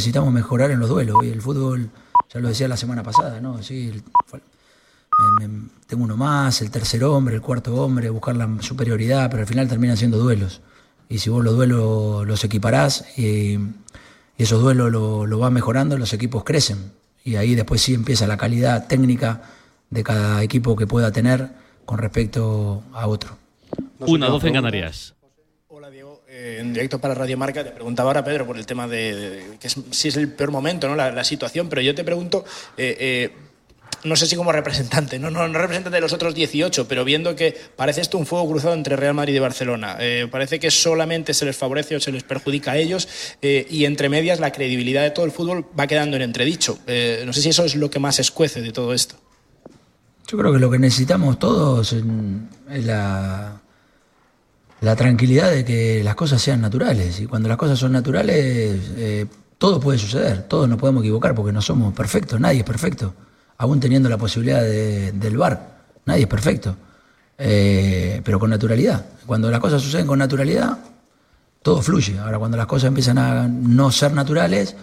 necesitamos mejorar en los duelos. Y el fútbol, ya lo decía la semana pasada, ¿no? Sí, tengo uno más, el tercer hombre, el cuarto hombre, buscar la superioridad, pero al final terminan siendo duelos. Y si vos los duelos los equiparás y, esos duelos lo, lo vas mejorando, los equipos crecen. Y ahí después sí empieza la calidad técnica de cada equipo que pueda tener con respecto a otro. Una, doce en Canarias. Eh, en directo para Radio Marca te preguntaba ahora Pedro por el tema de, que si es el peor momento, ¿no? la, situación, pero yo te pregunto, eh, eh, no sé si como representante, no, no, no representante de los otros 18, pero viendo que parece esto un fuego cruzado entre Real Madrid y Barcelona, parece que solamente se les favorece o se les perjudica a ellos y entre medias la credibilidad de todo el fútbol va quedando en entredicho. no sé si eso es lo que más escuece de todo esto. Yo creo que lo que necesitamos todos es la, la tranquilidad de que las cosas sean naturales. Y cuando las cosas son naturales, eh, todo puede suceder, todos nos podemos equivocar porque no somos perfectos, nadie es perfecto. Aún teniendo la posibilidad del bar, nadie es perfecto. Eh, pero con naturalidad. Cuando las cosas suceden con naturalidad, todo fluye. Ahora, cuando las cosas empiezan a no ser naturales,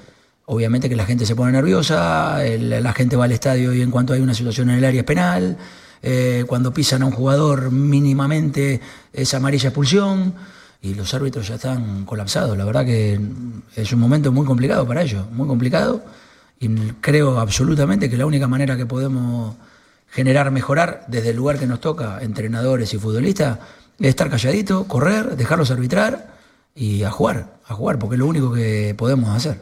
Obviamente que la gente se pone nerviosa, la gente va al estadio y en cuanto hay una situación en el área penal, eh, cuando pisan a un jugador mínimamente es amarilla expulsión y los árbitros ya están colapsados. La verdad que es un momento muy complicado para ellos, muy complicado y creo absolutamente que la única manera que podemos generar, mejorar desde el lugar que nos toca, entrenadores y futbolistas, es estar calladito, correr, dejarlos arbitrar y a jugar, a jugar, porque es lo único que podemos hacer.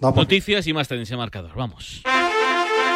Noticias y más tendencia marcador. Vamos.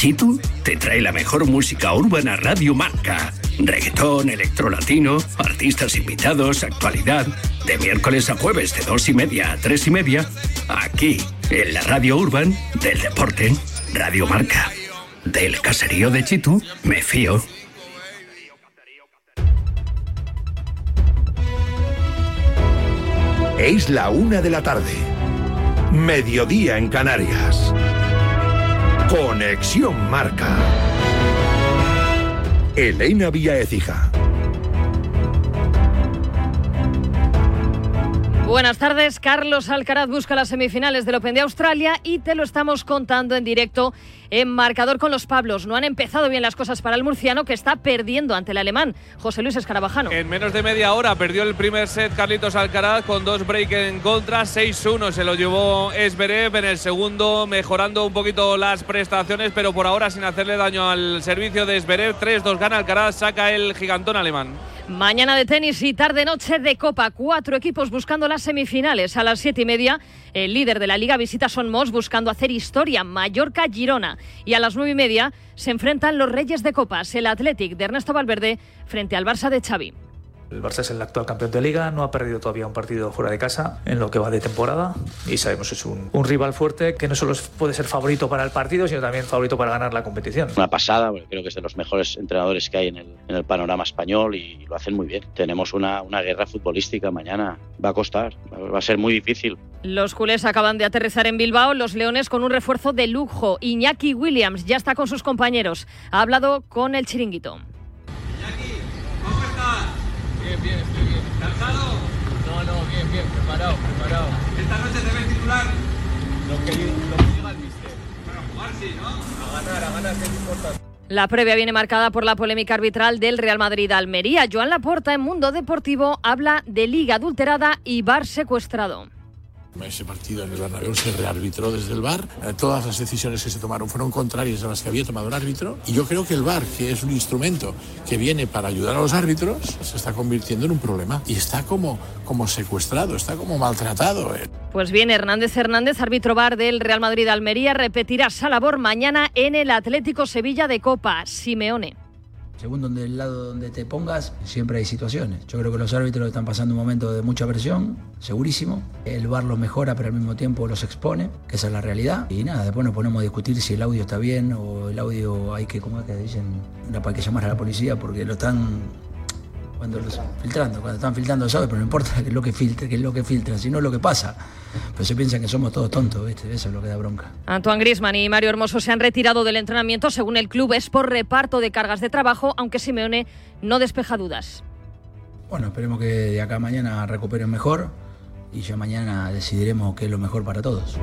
Chitu te trae la mejor música urbana Radio Marca. Reggaetón, electrolatino, artistas invitados, actualidad. De miércoles a jueves de dos y media a tres y media. Aquí, en la Radio Urban del Deporte. Radio Marca. Del caserío de Chitu, me fío. Es la una de la tarde. Mediodía en Canarias. Conexión Marca. Elena Vía Ecija. Buenas tardes, Carlos Alcaraz busca las semifinales del Open de Australia y te lo estamos contando en directo en marcador con los Pablos. No han empezado bien las cosas para el murciano que está perdiendo ante el alemán José Luis Escarabajano. En menos de media hora perdió el primer set Carlitos Alcaraz con dos breaks en contra, 6-1 se lo llevó Esberev en el segundo, mejorando un poquito las prestaciones, pero por ahora sin hacerle daño al servicio de Esberev. 3-2 gana Alcaraz, saca el gigantón alemán. Mañana de tenis y tarde-noche de Copa. Cuatro equipos buscando las semifinales. A las siete y media, el líder de la Liga visita Son Mos buscando hacer historia. Mallorca-Girona. Y a las nueve y media se enfrentan los Reyes de Copas, el Athletic de Ernesto Valverde frente al Barça de Xavi. El Barça es el actual campeón de liga, no ha perdido todavía un partido fuera de casa en lo que va de temporada y sabemos que es un, rival fuerte que no solo puede ser favorito para el partido, sino también favorito para ganar la competición. Una pasada, creo que es de los mejores entrenadores que hay en el, panorama español y lo hacen muy bien. Tenemos una, una guerra futbolística mañana, va a costar, va a ser muy difícil. Los culés acaban de aterrizar en Bilbao, los leones con un refuerzo de lujo. Iñaki Williams ya está con sus compañeros, ha hablado con el chiringuito. Bien, estoy bien. ¿Cansado? No, no, bien, bien, preparado, preparado. ¿Esta noche te ves titular? Lo que, lo que diga el mister. Para jugar sí, ¿no? A ganar, a ganar, que es importante. La previa viene marcada por la polémica arbitral del Real Madrid-Almería. Joan Laporta en Mundo Deportivo habla de liga adulterada y bar secuestrado. Ese partido en el Bernabéu se rearbitró desde el VAR. Eh, todas las decisiones que se tomaron fueron contrarias a las que había tomado el árbitro. Y yo creo que el VAR, que es un instrumento que viene para ayudar a los árbitros, se está convirtiendo en un problema. Y está como, como secuestrado, está como maltratado. Eh. Pues bien, Hernández Hernández, árbitro VAR del Real Madrid-Almería, repetirá esa labor mañana en el Atlético Sevilla de Copa. Simeone. Según donde el lado donde te pongas, siempre hay situaciones. Yo creo que los árbitros están pasando un momento de mucha presión, segurísimo. El bar los mejora, pero al mismo tiempo los expone, que esa es la realidad. Y nada, después nos ponemos a discutir si el audio está bien o el audio hay que, como es que dicen, no hay que llamar a la policía porque lo están cuando los filtrando, cuando están filtrando sabe, pero no importa qué es lo que filtre, qué es lo que filtra, sino lo que pasa. Pero se piensa que somos todos tontos, ¿viste? Eso es lo que da bronca. Antoine Grisman y Mario Hermoso se han retirado del entrenamiento, según el club, es por reparto de cargas de trabajo, aunque Simeone no despeja dudas. Bueno, esperemos que de acá a mañana recuperen mejor y ya mañana decidiremos qué es lo mejor para todos.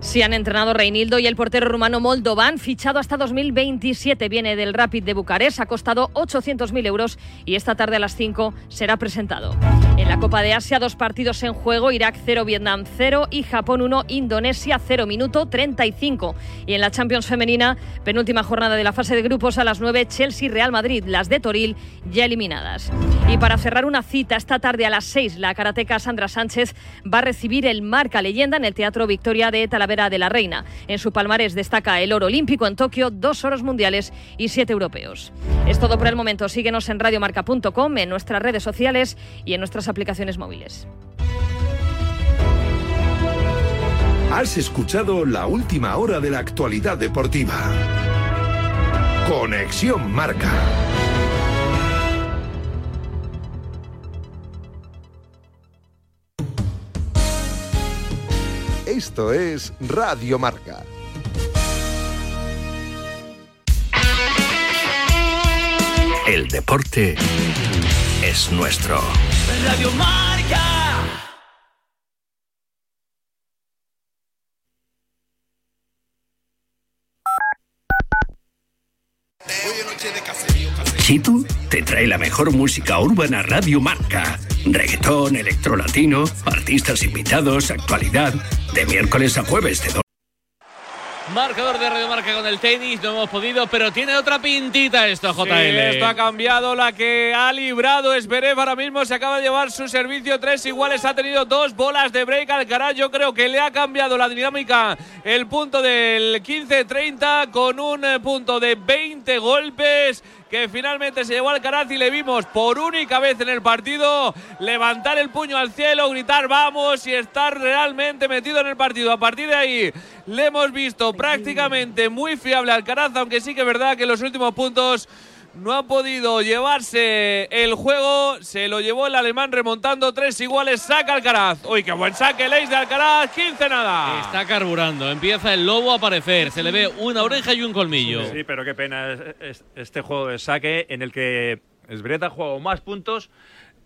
Si han entrenado Reinildo y el portero rumano Moldovan, fichado hasta 2027. Viene del Rapid de Bucarest, ha costado 800.000 euros y esta tarde a las 5 será presentado. En la Copa de Asia, dos partidos en juego: Irak 0, Vietnam 0 y Japón 1, Indonesia 0, minuto 35. Y en la Champions Femenina, penúltima jornada de la fase de grupos a las 9, Chelsea Real Madrid, las de Toril ya eliminadas. Y para cerrar una cita, esta tarde a las 6, la karateca Sandra Sánchez va a recibir el Marca Leyenda en el Teatro Victoria de Talavera de la Reina. En su palmarés destaca el oro olímpico en Tokio, dos oros mundiales y siete europeos. Es todo por el momento. Síguenos en radiomarca.com, en nuestras redes sociales y en nuestras aplicaciones móviles. Has escuchado la última hora de la actualidad deportiva. Conexión Marca. Esto es Radio Marca. El deporte es nuestro. Radio Marca. Chitu te trae la mejor música urbana Radio Marca. Reggaetón, electrolatino, artistas invitados, actualidad. De miércoles a jueves de Marcador de Radio Marca con el tenis, no hemos podido, pero tiene otra pintita esto, JL. Sí, esto ha cambiado, la que ha librado Esberev ahora mismo se acaba de llevar su servicio, tres iguales, ha tenido dos bolas de break Alcaraz, yo creo que le ha cambiado la dinámica el punto del 15-30 con un punto de 20 golpes que finalmente se llevó Alcaraz y le vimos por única vez en el partido levantar el puño al cielo, gritar vamos y estar realmente metido en el partido. A partir de ahí le hemos visto prácticamente muy fiable Alcaraz, aunque sí que es verdad que en los últimos puntos no ha podido llevarse el juego. Se lo llevó el alemán remontando tres iguales. Saca Alcaraz. Uy, qué buen saque el ace de Alcaraz. 15 nada. Está carburando. Empieza el lobo a aparecer. Se le ve una oreja y un colmillo. Sí, pero qué pena este juego de saque en el que Esbreta ha jugado más puntos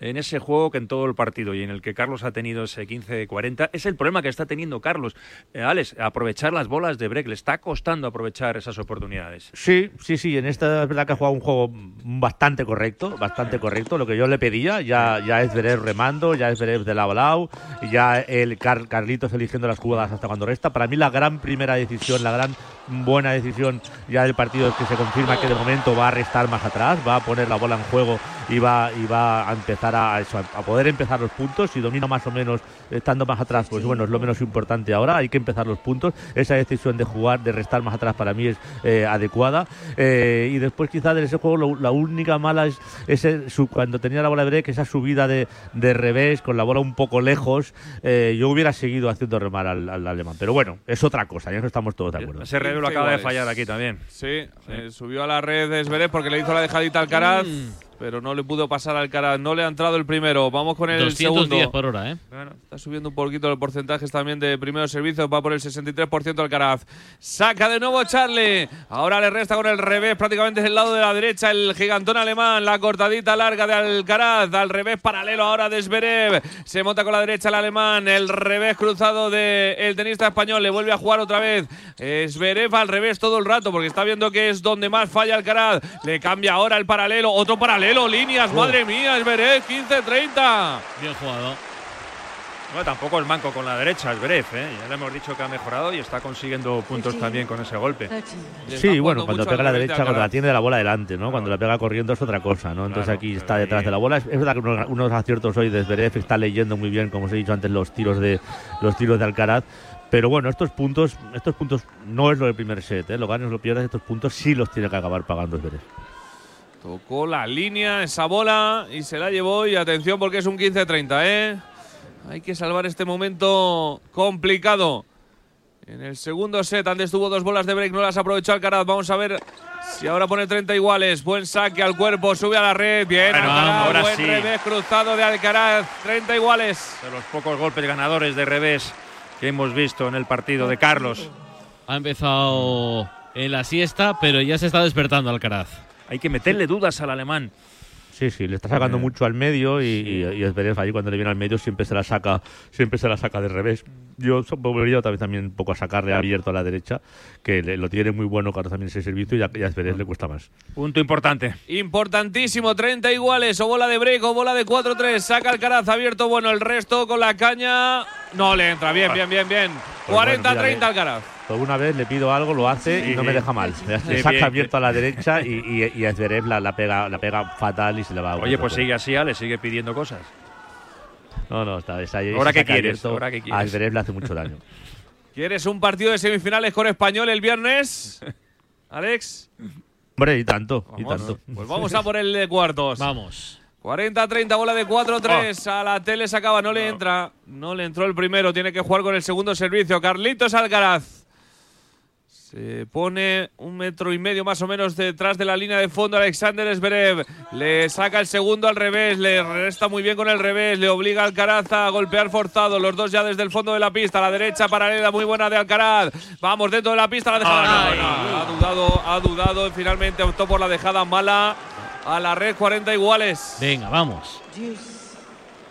en ese juego que en todo el partido y en el que Carlos ha tenido ese 15-40. Es el problema que está teniendo Carlos. Eh, Alex, aprovechar las bolas de break. Le está costando aprovechar esas oportunidades. Sí, sí, sí. En esta es verdad que ha jugado un juego bastante correcto, bastante correcto. Lo que yo le pedía, ya, ya es Verer remando, ya es Verer de lado a ya el Carlitos eligiendo las jugadas hasta cuando resta. Para mí la gran primera decisión, la gran buena decisión ya del partido es que se confirma que de momento va a restar más atrás, va a poner la bola en juego y va, y va a empezar a, eso, a poder empezar los puntos. Si domina más o menos estando más atrás, pues bueno, es lo menos importante ahora. Hay que empezar los puntos. Esa decisión de jugar, de restar más atrás para mí es eh, adecuada. Eh, y después quizá de ese juego la única mala es ese, su, cuando tenía la bola de break, esa subida de, de revés con la bola un poco lejos. Eh, yo hubiera seguido haciendo remar al, al, alemán. Pero bueno, es otra cosa, ya no estamos todos de acuerdo. Ese revés lo acaba de fallar aquí también. Sí, sí. subió a la red de Zverev porque le hizo la dejadita al Caraz. Mm pero no le pudo pasar al cara, no le ha entrado el primero. Vamos con el 210 segundo. por hora, ¿eh? Bueno, está subiendo un poquito los porcentajes también de primeros servicios, va por el 63% Alcaraz. Saca de nuevo Charlie. Ahora le resta con el revés, prácticamente es el lado de la derecha, el gigantón alemán, la cortadita larga de Alcaraz, al revés paralelo ahora de Zverev. Se monta con la derecha el alemán, el revés cruzado del el tenista español, le vuelve a jugar otra vez. Zverev al revés todo el rato porque está viendo que es donde más falla Alcaraz. Le cambia ahora el paralelo, otro paralelo líneas, madre mía, es 15-30. Bien jugado. Bueno, tampoco es manco con la derecha, es ¿eh? Ya le hemos dicho que ha mejorado y está consiguiendo puntos también con ese golpe. Sí, bueno, cuando pega la derecha, cuando la tiene la bola delante, ¿no? Cuando la pega corriendo es otra cosa, ¿no? Entonces aquí está detrás de la bola. Es, verdad que unos, unos aciertos hoy de Zverev está leyendo muy bien, como os he dicho antes, los tiros de los tiros de Alcaraz. Pero bueno, estos puntos, estos puntos no es lo del primer set, ¿eh? Lo ganas, lo pierdes, estos puntos sí los tiene que acabar pagando Zverev. Tocó la línea, esa bola y se la llevó. Y atención porque es un 15-30, ¿eh? Hay que salvar este momento complicado. En el segundo set, antes tuvo dos bolas de break, no las aprovechó Alcaraz. Vamos a ver si ahora pone 30 iguales. Buen saque al cuerpo, sube a la red. Bien, Bueno, Alcaraz, ahora buen sí. revés cruzado de Alcaraz. 30 iguales. De los pocos golpes ganadores de revés que hemos visto en el partido de Carlos. Ha empezado en la siesta, pero ya se está despertando Alcaraz. Hay que meterle dudas al alemán. Sí, sí, le está sacando mucho al medio y, y, y ahí cuando le viene al medio siempre se la saca, siempre se la saca de revés. Yo volvería también, también un poco a sacarle abierto a la derecha, que le- lo tiene muy bueno Carlos también ese servicio y a, y a le cuesta más. Punto importante. Importantísimo, 30 iguales, o bola de break o bola de 4-3. Saca Alcaraz abierto, bueno, el resto con la caña. No le entra, bien, bien, bien, bien. Pues bueno, 40-30 mírale. Alcaraz. Por una vez le pido algo, lo hace y no me deja mal. Le Sí, saca bien. abierto a la derecha y, y, y a Zverev la, la pega, la pega fatal y se le va a Oye, pues sigue así, le sigue pidiendo cosas. No, no, está, ahí. Ahora saque quieres, ahora qué A quieres. Zverev le hace mucho daño. ¿Quieres un partido de semifinales con español el viernes? Alex. Hombre, y tanto, y Vamos. tanto. Pues vamos a por el de cuartos. Vamos. 40-30, bola de 4-3. A la tele se acaba, no le entra. No le entró el primero, tiene que jugar con el segundo servicio. Carlitos Alcaraz. Se pone un metro y medio más o menos detrás de la línea de fondo Alexander Zverev. Le saca el segundo al revés, le resta muy bien con el revés, le obliga a Alcaraz a golpear forzado. Los dos ya desde el fondo de la pista, a la derecha paralela muy buena de Alcaraz. Vamos dentro de la pista, la dejada. Buena. Ha dudado, ha dudado y finalmente optó por la dejada mala. A la red 40 iguales. Venga, vamos.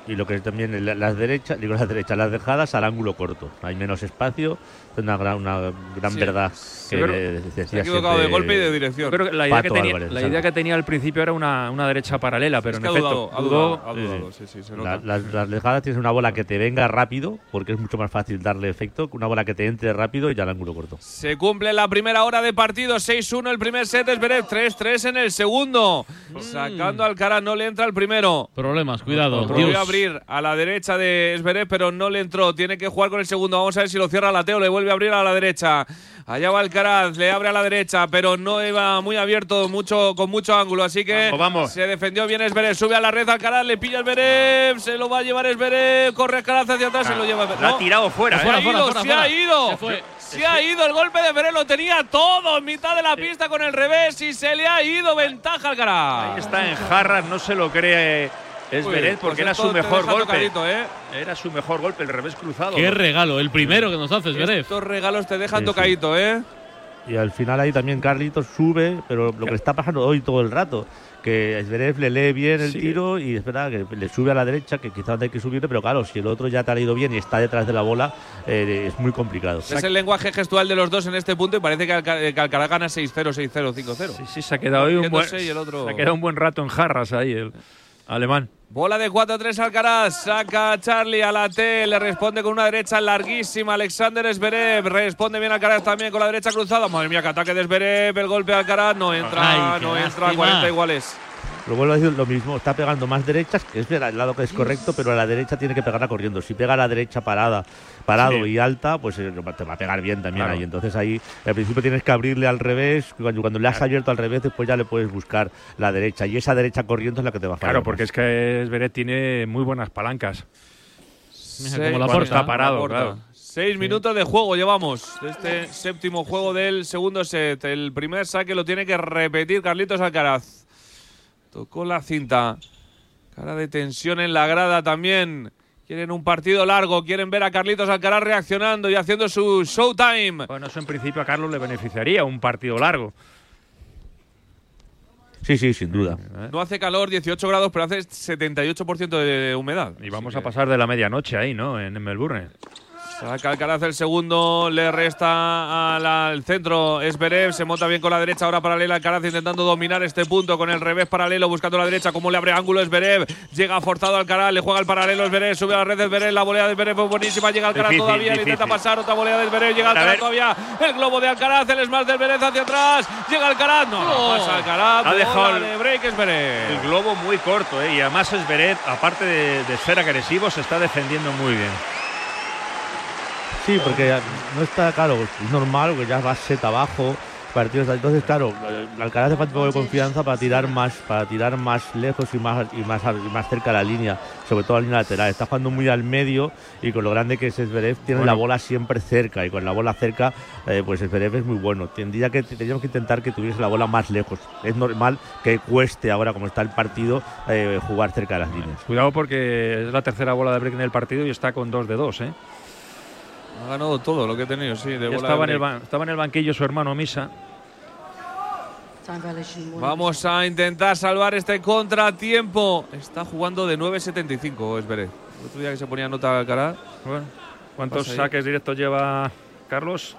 Y lo que es también la- las derechas, digo las derechas, las dejadas al ángulo corto. Hay menos espacio, es una gran, una gran Sí. verdad que de- decía Se ha equivocado de golpe y de dirección. Creo que la idea, que tenía, Álvarez, la Salva. idea que tenía al principio era una, una derecha paralela, pero Es en efecto dudado, ha dudó. dudado, ha dudado, sí, sí, se La- nota. las, dejadas tienes una bola que te venga rápido, porque es mucho más fácil darle efecto, que una bola que te entre rápido y ya al ángulo corto. Se cumple la primera hora de partido, 6-1 el primer set, Zverev 3-3 en el segundo. Sacando al cara, no le entra el primero. Problemas, cuidado. Volvió Dios. a abrir a la derecha de Zverev, pero no le entró. Tiene que jugar con el segundo. Vamos a ver si lo cierra Lateo. Le vuelve a abrir a la derecha. Allá va Alcaraz, le abre a la derecha, pero no iba muy abierto, mucho con mucho ángulo. Así que Vamos, vamos. se defendió bien Zverev. Sube a la red Alcaraz, le pilla Zverev. Se lo va a llevar Zverev. Corre Alcaraz hacia atrás, se lo lleva. La ha tirado fuera, Se ¿eh? ha Fuera, ido, fuera, se fuera. ha ido. Se ha ido el golpe de Zverev, lo tenía todo en mitad de la pista con el revés y se le ha ido ventaja al Alcaraz. Ahí está en jarras, no se lo cree Esberet Uy, porque pues era su mejor golpe. tocadito, ¿eh? Era su mejor golpe, el revés cruzado. Qué regalo, el primero que nos hace Zverev. Estos regalos te dejan Sí, sí. tocadito, ¿eh? Y al final ahí también Carlitos sube, pero lo que le está pasando hoy todo el rato, que Zverev le lee bien el Sí. tiro y es verdad que le sube a la derecha, que quizás hay que subirle, pero claro, si el otro ya te ha leído bien y está detrás de la bola, eh, es muy complicado. Es el lenguaje gestual de los dos en este punto y parece que, Alca- que Alcaraz gana 6-0, 6-0, 5-0. Sí, sí, se ha quedado hoy un buen, Yéndose y el otro- se ha quedado un buen rato en jarras ahí el alemán. Bola de 4-3 Alcaraz, saca a Charlie a la T, le responde con una derecha larguísima. Alexander Zverev, responde bien Alcaraz también con la derecha cruzada, madre mía, que ataque de Zverev, el golpe de Alcaraz, no entra, Ay, no entra, lástima. 40 iguales. Lo vuelvo a decir lo mismo, está pegando más derechas, que es verdad, el lado que es correcto, pero a la derecha tiene que pegarla corriendo. Si pega a la derecha parada, parado Sí. y alta, pues eh, te va a pegar bien también Claro. ahí. Entonces ahí al principio tienes que abrirle al revés, cuando, cuando le has abierto al revés, después ya le puedes buscar la derecha. Y esa derecha corriendo es la que te va a fallar. Claro, porque es que Esberet tiene muy buenas palancas. Seis- como la porta. está parado, claro. Seis minutos de juego llevamos de este séptimo juego del segundo set. El primer saque lo tiene que repetir Carlitos Alcaraz. Tocó la cinta. Cara de tensión en la grada también. Quieren un partido largo, quieren ver a Carlitos Alcaraz reaccionando y haciendo su showtime. Bueno, eso en principio a Carlos le beneficiaría, un partido largo. Sí, sí, sin duda. No hace calor, 18 grados, pero hace 78% de humedad. Y vamos a pasar de la medianoche ahí, ¿no? En Melbourne. Saca Alcaraz el segundo, le resta al, al centro Esberev, se monta bien con la derecha, ahora paralela Alcaraz intentando dominar este punto con el revés paralelo, buscando la derecha, como le abre ángulo Esberev, llega forzado Alcaraz, le juega el paralelo Esberev, sube a la red Esberev, la volea de Esberev fue buenísima, llega Alcaraz Difícil, todavía, le intenta pasar, otra volea de Esberev, llega Alcaraz todavía, el globo de Alcaraz, el smash de Esberev hacia atrás, llega Alcaraz, no, no, Oh. pasa Alcaraz, Ha dejado el- de break Esberev. El globo muy corto, ¿eh? Y además Esberet, aparte de, de ser agresivo, se está defendiendo muy bien. Sí, porque no está, claro, es normal, que ya vas set abajo partidos. Entonces, claro, Alcaraz le falta un poco de confianza para tirar más, para tirar más lejos y más, y más, y más cerca a la línea, sobre todo a la línea lateral. Está jugando muy al medio y con lo grande que es Zverev, tiene la bola siempre cerca y con la bola cerca, eh, pues Zverev es muy bueno. Tendría que, tendríamos que intentar que tuviese la bola más lejos. Es normal que cueste ahora, como está el partido, eh, jugar cerca de las líneas. Cuidado porque es la tercera bola de break en el partido y está con dos de dos, ¿eh? Ha ganado todo lo que ha tenido, sí. De Ya bola estaba, en el, break. ban- estaba en el banquillo su hermano Misa. Vamos a intentar salvar este contratiempo. Está jugando de 9.75, es veré. El otro día que se ponía nota al cara. Bueno, ¿Cuántos saques directos lleva Carlos?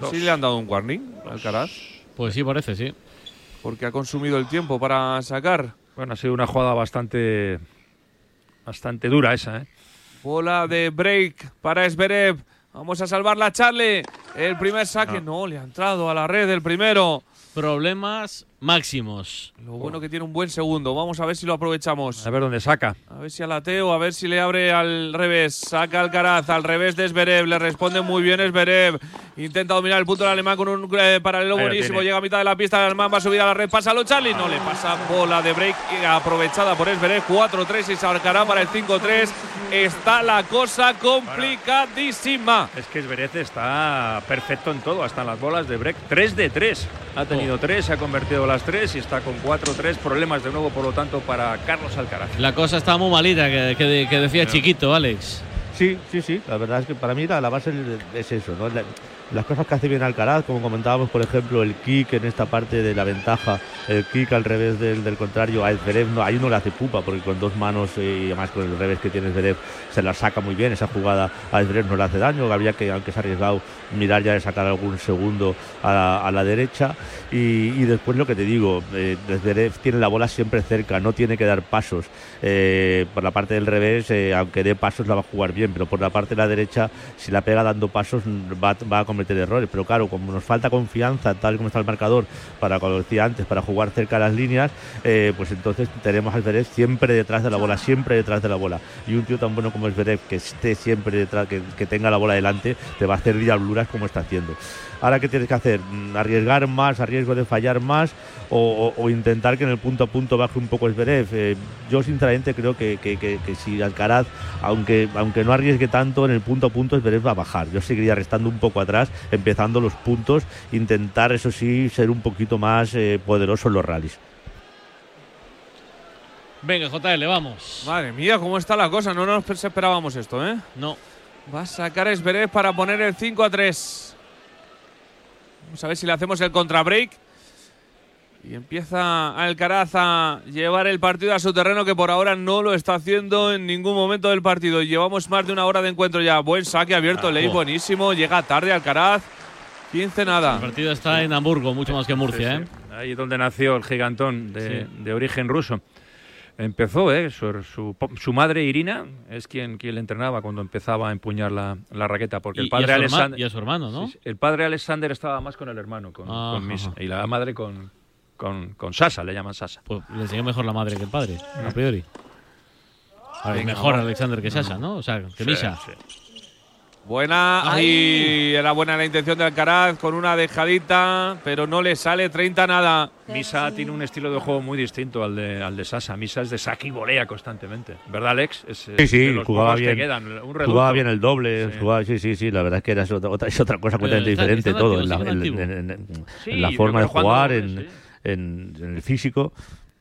Dos. Sí le han dado un warning al Alcaraz. Pues sí, parece, sí. Porque ha consumido el tiempo para sacar. Bueno, ha sido una jugada bastante, bastante dura esa, ¿eh? Bola de break para Esberev. Vamos a salvarla, Charlie. El primer saque no. le ha entrado a la red el primero. Problemas máximos. Lo bueno que tiene un buen segundo. Vamos a ver si lo aprovechamos. A ver dónde saca. A ver si alateo, a ver si le abre al revés. Saca Alcaraz al revés de Esberev. Le responde muy bien Esberev. Intenta dominar el punto del alemán con un eh, paralelo Ahí buenísimo. Llega a mitad de la pista. El alemán va a subir a la red. Pásalo, Charlie. No le pasa bola de break y aprovechada por Esberev. 4-3 y se arcará para el 5-3. Está la cosa complicadísima. Es que Zverev está perfecto en todo, hasta en las bolas de break. 3 de 3. Ha tenido 3, se ha convertido las 3 y está con 4-3. Problemas de nuevo, por lo tanto, para Carlos Alcaraz. La cosa está muy malita, que, que- que decía chiquito, Alex. Sí, sí, sí. La verdad es que para mí la, la base es eso, ¿no? La- las cosas que hace bien Alcaraz, como comentábamos, por ejemplo, el kick en esta parte de la ventaja, el kick al revés del, del contrario, a Zverev no, ahí no le hace pupa, porque con dos manos eh, y además con el revés que tiene Zverev se la saca muy bien, esa jugada a Zverev no le hace daño, habría que, aunque se ha arriesgado, mirar ya de sacar algún segundo a la, derecha. Y, después lo que te digo, eh, Zverev tiene la bola siempre cerca, no tiene que dar pasos, Eh, por la parte del revés, eh, aunque dé pasos la va a jugar bien, pero por la parte de la derecha, si la pega dando pasos va, va a cometer errores, pero claro, como nos falta confianza, tal como está el marcador, para, como decía antes, para jugar cerca de las líneas, eh, pues entonces tenemos a Zverev siempre detrás de la bola, siempre detrás de la bola. Y un tío tan bueno como Zverev, que esté siempre detrás, que, que tenga la bola delante, te va a hacer diabluras como está haciendo. Ahora, ¿qué tienes que hacer? Mm, ¿Arriesgar más, a riesgo de fallar más o, o- o intentar que en el punto a punto baje un poco Zverev? Eh, yo, sinceramente, creo que, que- que- que si Alcaraz, aunque, aunque no arriesgue tanto, en el punto a punto Zverev va a bajar. Yo seguiría restando un poco atrás, empezando los puntos, intentar, eso sí, ser un poquito más eh, poderoso en los rallies. Venga, JL, vamos. Madre mía, cómo está la cosa. No nos esperábamos esto, ¿eh? No. Va a sacar Esberev para poner el 5 a 3. Vamos a ver si le hacemos el contrabreak. Y empieza Alcaraz a llevar el partido a su terreno, que por ahora no lo está haciendo en ningún momento del partido. Llevamos más de una hora de encuentro ya. Buen saque abierto, Ah, ley buenísimo. Llega tarde Alcaraz. 15 nada. El partido está en Hamburgo, mucho más que Murcia, Sí, ¿eh? Ahí donde nació el gigantón de, Sí. de origen ruso. Empezó, ¿eh? Su, su, su madre Irina es quien, quien le entrenaba cuando empezaba a empuñar la, la raqueta. Porque Y- el y padre a Alexander. y a su hermano, ¿no? Sí. El padre Alexander estaba más con el hermano, con, Ah, con Misa. Y la madre con, con, con Sasa, le llaman Sasa. Pues le enseñó mejor la madre que el padre, a priori. A ver, Venga, mejor. Alexander que Sasha, ¿no? O sea, que Sí, sí. Buena, ahí era buena la intención de Alcaraz con una dejadita, pero no le sale 30 nada. Misa tiene un estilo de juego muy distinto al de, al de Sasa. Misa es de saque y volea constantemente. ¿Verdad, Alex? Es, Sí, de sí, los jugaba bien. quedan. Un jugaba bien el doble, Sí. jugaba- sí, sí, sí, la verdad es que era otra, otra- es otra cosa completamente está- diferente está todo, en la, en- en- en- en Sí, la forma de jugar, dobles, en, sí. en- en el físico.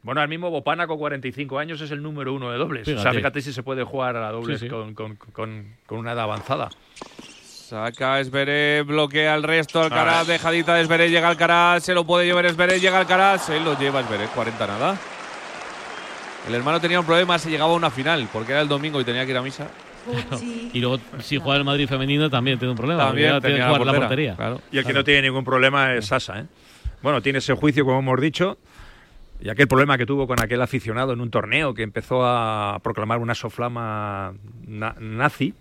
Bueno, al mismo Bopana con 45 años es el número uno de dobles. O sea, Fíjate. fíjate si se puede jugar a dobles Sí, sí. Con, con- con- con una edad avanzada. Saca Esberet, bloquea el resto. Alcaraz, Ah. dejadita de Esberet, llega Alcaraz, se lo puede llevar Esberet, llega Alcaraz, se lo lleva Esberet, 40 nada. El hermano tenía un problema, se llegaba a una final, porque era el domingo y tenía que ir a misa. Y luego, si juega el Madrid femenino, también tiene un problema. También tiene que la jugar la portería. claro. Y el que no tiene ningún problema es Sasa, ¿eh? Bueno, tiene ese juicio, como hemos dicho, y aquel problema que tuvo con aquel aficionado en un torneo que empezó a proclamar una soflama na- nazi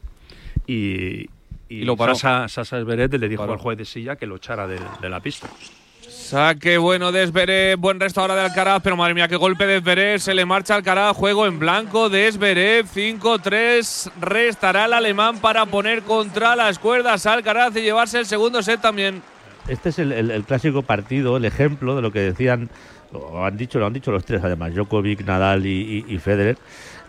y, y, Y lo paró. Sasa, Sasa Zverev le dijo Paró. al juez de silla que lo echara de, de la pista. Saque bueno de Esberet, buen resto ahora de Alcaraz, pero madre mía, qué golpe de Esberet, se le marcha Alcaraz, juego en blanco de Esberet, 5-3, restará el alemán para poner contra las cuerdas a Alcaraz y llevarse el segundo set también. este es el, el- el clásico partido, el ejemplo de lo que decían, o han dicho, lo han dicho los tres además, Djokovic, Nadal y, y- y Federer.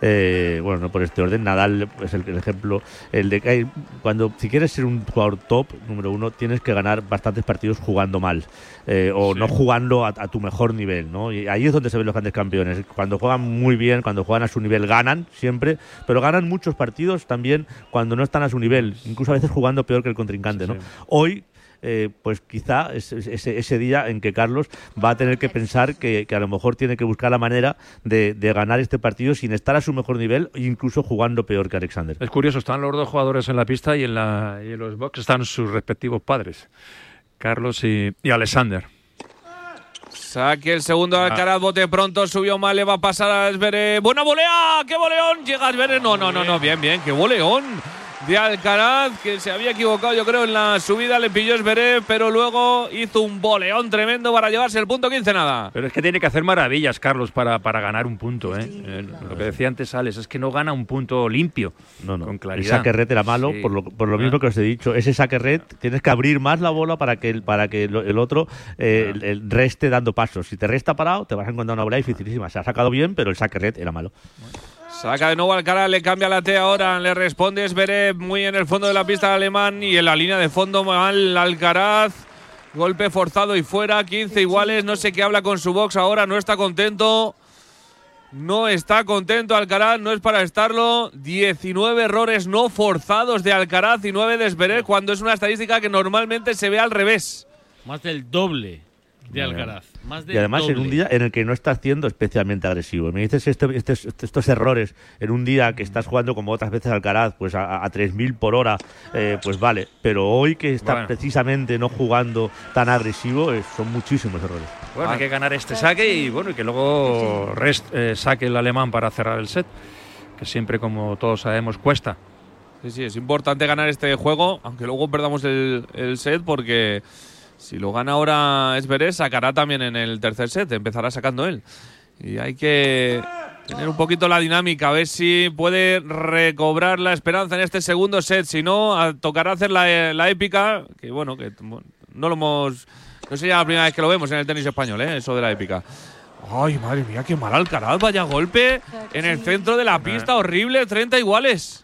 Eh, bueno, no por este orden, Nadal es el, el ejemplo, el de que hay- cuando si quieres ser un jugador top número uno, tienes que ganar bastantes partidos jugando mal eh, o no jugando a, a tu mejor nivel, ¿no? Y ahí es donde se ven los grandes campeones. Cuando juegan muy bien, cuando juegan a su nivel, ganan siempre, pero ganan muchos partidos también cuando no están a su nivel, incluso a veces jugando peor que el contrincante, ¿no? Hoy eh, pues quizá es, es- ese, ese día en que Carlos va a tener que pensar que, que a lo mejor tiene que buscar la manera de, de ganar este partido sin estar a su mejor nivel e incluso jugando peor que Alexander. Es curioso, están los dos jugadores en la pista y en, la, y en los box están sus respectivos padres, Carlos y, y Alexander. Saque el segundo de Alcaraz, bote pronto, subió mal, le va a pasar a Zverev. ¡Buena volea! ¡Qué boleón! Llega Zverev. No, no, no, no, bien, bien, qué boleón de Alcaraz, que se había equivocado, yo creo, en la subida, le pilló Zverev, pero luego hizo un boleón tremendo para llevarse el punto 15 nada. Pero es que tiene que hacer maravillas, Carlos, para, para ganar un punto. ¿eh? Eh, Lo que decía antes Alex, es que no gana un punto limpio, No, no. con El claridad. saque red era malo, Sí. por lo, por lo mismo que os he dicho. Ese saque red tienes que abrir más la bola para que el, para que el, el otro eh, el- el reste dando pasos. Si te resta parado, te vas a encontrar una bola dificilísima. Se ha sacado bien, pero el saque red era malo. Saca de nuevo Alcaraz, le cambia la T ahora, le responde Zverev muy en el fondo de la pista el alemán y en la línea de fondo mal Alcaraz. Golpe forzado y fuera, 15 iguales, no sé qué habla con su box ahora, no está contento. No está contento Alcaraz, no es para estarlo. 19 errores no forzados de Alcaraz y 9 de Zverev cuando es una estadística que normalmente se ve al revés. Más del doble de Alcaraz. Más del Y además en doble. un día en el que no estás siendo especialmente agresivo. Me dices este- este- este- estos errores en un día que estás jugando como otras veces Alcaraz, pues a, a 3.000 por hora, eh, pues vale. Pero hoy que está Bueno. precisamente no jugando tan agresivo, eh, son muchísimos errores. Bueno, hay que ganar este saque y bueno y que luego rest- eh, saque el alemán para cerrar el set, que siempre, como todos sabemos, cuesta. Sí, sí, es importante ganar este juego, aunque luego perdamos el, el set, porque si lo gana ahora Esverés, sacará también en el tercer set, empezará sacando él. Y hay que tener un poquito la dinámica, a ver si puede recobrar la esperanza en este segundo set. Si no, tocará hacer la, la épica, que bueno, que no lo hemos. No sería la primera vez que lo vemos en el tenis español, ¿eh? eso de la épica. Ay, madre mía, qué mal Alcaraz, vaya golpe en el centro de la pista, horrible, 30 iguales.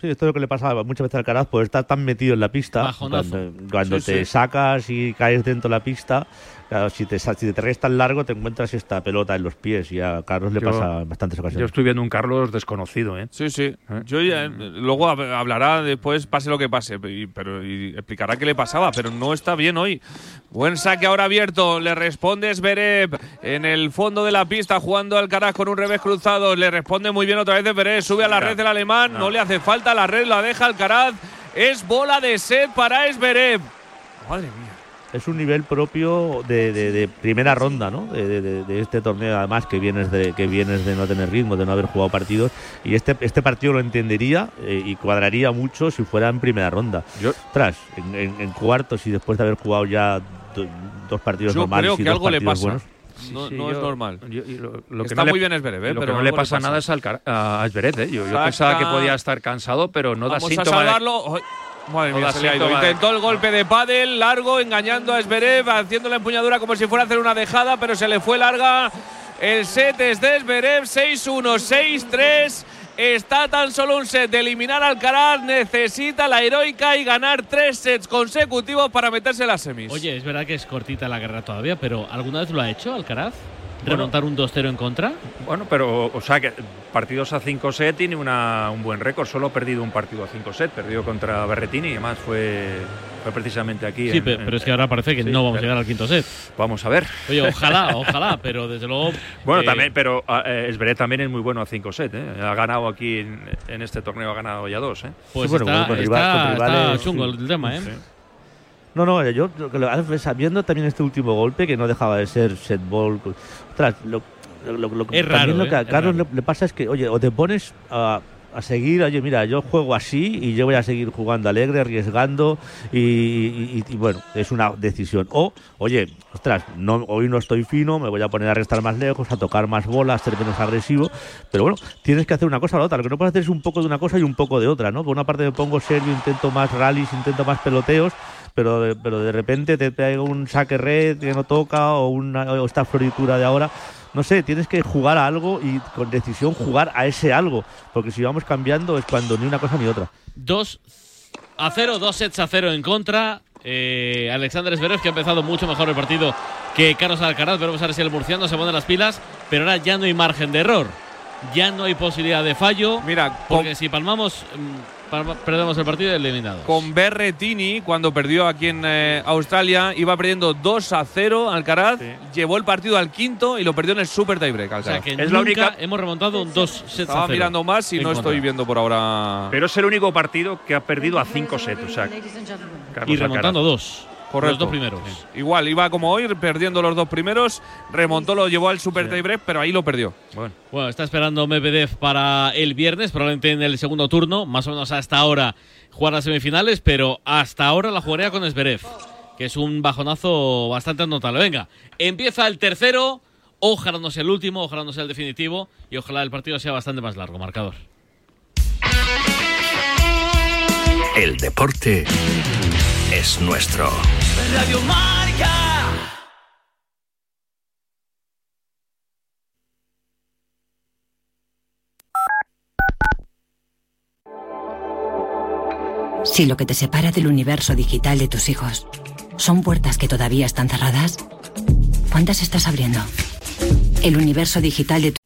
Sí, esto es lo que le pasa muchas veces al Alcaraz, por estar tan metido en la pista, Bajonazo. cuando, cuando Sí, te sí. sacas y caes dentro de la pista, claro, si te, si te restas largo te encuentras esta pelota en los pies y a Carlos le Yo- pasa en bastantes Yo ocasiones. estoy viendo un Carlos desconocido, ¿eh? Sí, sí. Yo ya, luego hab- hablará después, pase lo que pase, y- pero y explicará qué le pasaba, pero no está bien hoy. Buen saque ahora abierto, le responde Zverev en el fondo de la pista jugando Alcaraz con un revés cruzado, le responde muy bien otra vez Zverev, sube a la red del alemán, no. le hace falta la red, la deja Alcaraz, es bola de set para Zverev. Madre mía. Es un nivel propio de, de- de primera ronda, ¿no? De, de- de- de este torneo, además, que vienes de que vienes de no tener ritmo, de no haber jugado partidos. Y este, este partido lo entendería eh, y cuadraría mucho si fuera en primera ronda. Yo- Tras, en, en- en cuartos y después de haber jugado ya do- dos partidos Yo normales creo y que dos algo le partidos pasa. buenos. No, Sí, no yo- es normal. yo- y lo, lo que Está no le- muy bien Zverev, ¿eh? Lo pero que no le algo le pasa pasa. nada es al a Zverev, ¿eh? Yo, yo pensaba que podía estar cansado, pero no da Vamos a síntoma de- salvarlo. Ay, Madre No mía, da se le ha ido. síntoma de- Intentó el golpe de pádel largo, engañando a Zverev, haciendo la empuñadura como si fuera a hacer una dejada, pero se le fue larga. El set es de Zverev, 6-1, 6-3. Está tan solo un set de eliminar al Alcaraz. Necesita la heroica y ganar tres sets consecutivos para meterse en las semis. Oye, es verdad que es cortita la guerra todavía, pero ¿alguna vez lo ha hecho Alcaraz? ¿Remontar un 2-0 en contra? Bueno, pero, o sea, que partidos a 5 set tiene una, un buen récord. Solo ha perdido un partido a 5 set. Perdió contra Berretini y además fue, fue precisamente aquí. Sí, en- pe- en- pero es que ahora parece que sí, no vamos a pero- llegar al quinto set. Vamos a ver. Oye, ojalá, ojalá, pero desde luego. Bueno, eh, también, pero eh, Esberet también es muy bueno a 5 set. ¿eh? Ha ganado aquí en, en este torneo, ha ganado ya dos. ¿eh? Pues Sí, bueno, está, con está- rival- con está rivales, chungo sí. el tema, ¿eh? No, no, yo lo que lo- sabiendo también este último golpe que no dejaba de ser set ball. Ostras, lo, lo- Es raro, lo que ¿eh? a Es Carlos le, le pasa es que, oye, o te pones a a seguir, oye, mira, yo juego así y yo voy a seguir jugando alegre, arriesgando y, y- y- y, bueno, es una decisión. O, oye, ostras, no, hoy no estoy fino, me voy a poner a restar más lejos, a tocar más bolas, ser menos agresivo, pero bueno, tienes que hacer una cosa o la otra. Lo que no puedes hacer es un poco de una cosa y un poco de otra, ¿no? Por una parte me pongo serio, intento más rallies, intento más peloteos, pero de, pero de repente te pega un saque red que no toca o, una, o esta floritura de ahora. No sé, tienes que jugar a algo y con decisión jugar a ese algo, porque si vamos cambiando es cuando ni una cosa ni otra. 2 a 0, dos sets a 0 en contra. Eh, Alexander Zverev que ha empezado mucho mejor el partido que Carlos Alcaraz. Veremos a ver si el murciano se pone las pilas, pero ahora ya no hay margen de error. Ya no hay posibilidad de fallo. Mira, porque si palmamos, mm, perdemos el partido eliminados. Con Berretini, cuando perdió aquí en eh, Australia, iba perdiendo 2 a 0 Alcaraz, sí. llevó el partido al quinto y lo perdió en el Super Tiebreak. Alcaraz. O sea que es nunca la única... hemos remontado un 2 sets Estaba a 0 mirando más y no contra. estoy viendo por ahora. Pero es el único partido que ha perdido a 5 sets. O sea, y remontando 2. Correcto. Los dos primeros. Igual, iba como hoy, perdiendo los dos primeros, remontó, lo llevó al Super Tiebreak, pero ahí lo perdió. Bueno. Bueno, está esperando Medvedev para el viernes, probablemente en el segundo turno, más o menos hasta ahora jugar las semifinales, pero hasta ahora la jugaría con Zverev, que es un bajonazo bastante notable. Venga, empieza el tercero, ojalá no sea el último, ojalá no sea el definitivo y ojalá el partido sea bastante más largo, marcador. El deporte es nuestro. Radio Marca. Si lo que te separa del universo digital de tus hijos son puertas que todavía están cerradas, ¿cuántas estás abriendo? El universo digital de tu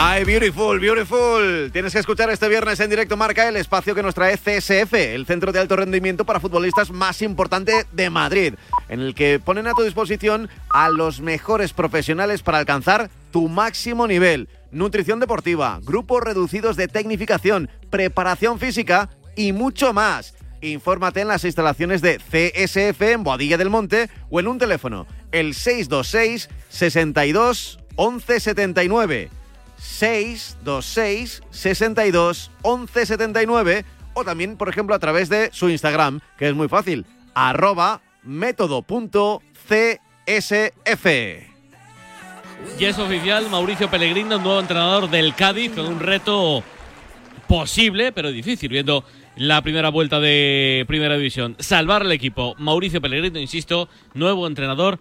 Ay, beautiful, beautiful. Tienes que escuchar este viernes en directo Marca el espacio que nos trae CSF, el centro de alto rendimiento para futbolistas más importante de Madrid, en el que ponen a tu disposición a los mejores profesionales para alcanzar tu máximo nivel. Nutrición deportiva, grupos reducidos de tecnificación, preparación física y mucho más. Infórmate en las instalaciones de CSF en Boadilla del Monte o en un teléfono, el 626 62 11 79. 626 62 11 79 o también, por ejemplo, a través de su Instagram, que es muy fácil, arroba método.csf. Ya es oficial, Mauricio Pellegrino, nuevo entrenador del Cádiz, con un reto posible, pero difícil, viendo la primera vuelta de Primera División. Salvar al equipo. Mauricio Pellegrino, insisto, nuevo entrenador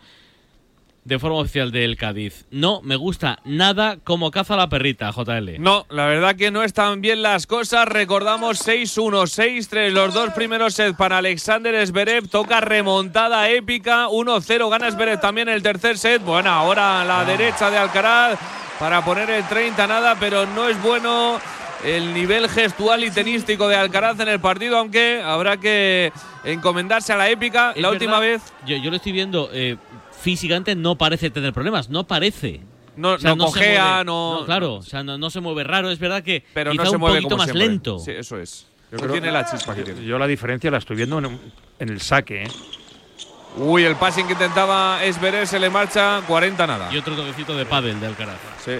de forma oficial del Cádiz. No me gusta nada como caza la perrita, JL. No, la verdad que no están bien las cosas. Recordamos 6-1, 6-3, los dos primeros sets para Alexander Zverev. Toca remontada épica. 1-0 gana Zverev también el tercer set. Bueno, ahora a la derecha de Alcaraz para poner el 30 nada, pero no es bueno el nivel gestual y tenístico de Alcaraz en el partido, aunque habrá que encomendarse a la épica. Es la última vez Yo, yo lo estoy viendo. eh, físicamente no parece tener problemas. No parece. No- O sea, no se cojea, mueve- no- claro, o sea, no, no se mueve raro. Es verdad que pero quizá no se un mueve poquito más siempre. lento. Sí, eso es. Yo No creo- tiene la chispa que tiene. Yo la diferencia la estoy viendo en, en el saque. ¿eh? Uy, el passing que intentaba Esberer se le marcha 40 nada. Y otro toquecito de pádel de Alcaraz. Sí.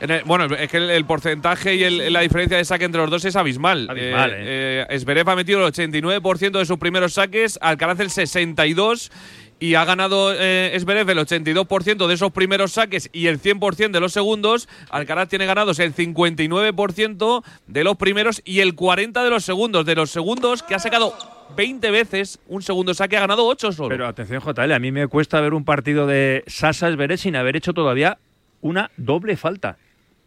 En el- bueno, es que el, el porcentaje y el- la diferencia de saque entre los dos es abismal. Abismal, eh, eh, Zverev ha metido el 89% de sus primeros saques, Alcaraz el 62% y ha ganado eh, Zverev el 82% de esos primeros saques y el 100% de los segundos. Alcaraz tiene ganados el 59% de los primeros y el 40% de los segundos. De los segundos que ha sacado 20 veces un segundo saque, ha ganado 8 solo. Pero atención, JL, a mí me cuesta ver un partido de Sasa Esberet sin haber hecho todavía una doble falta.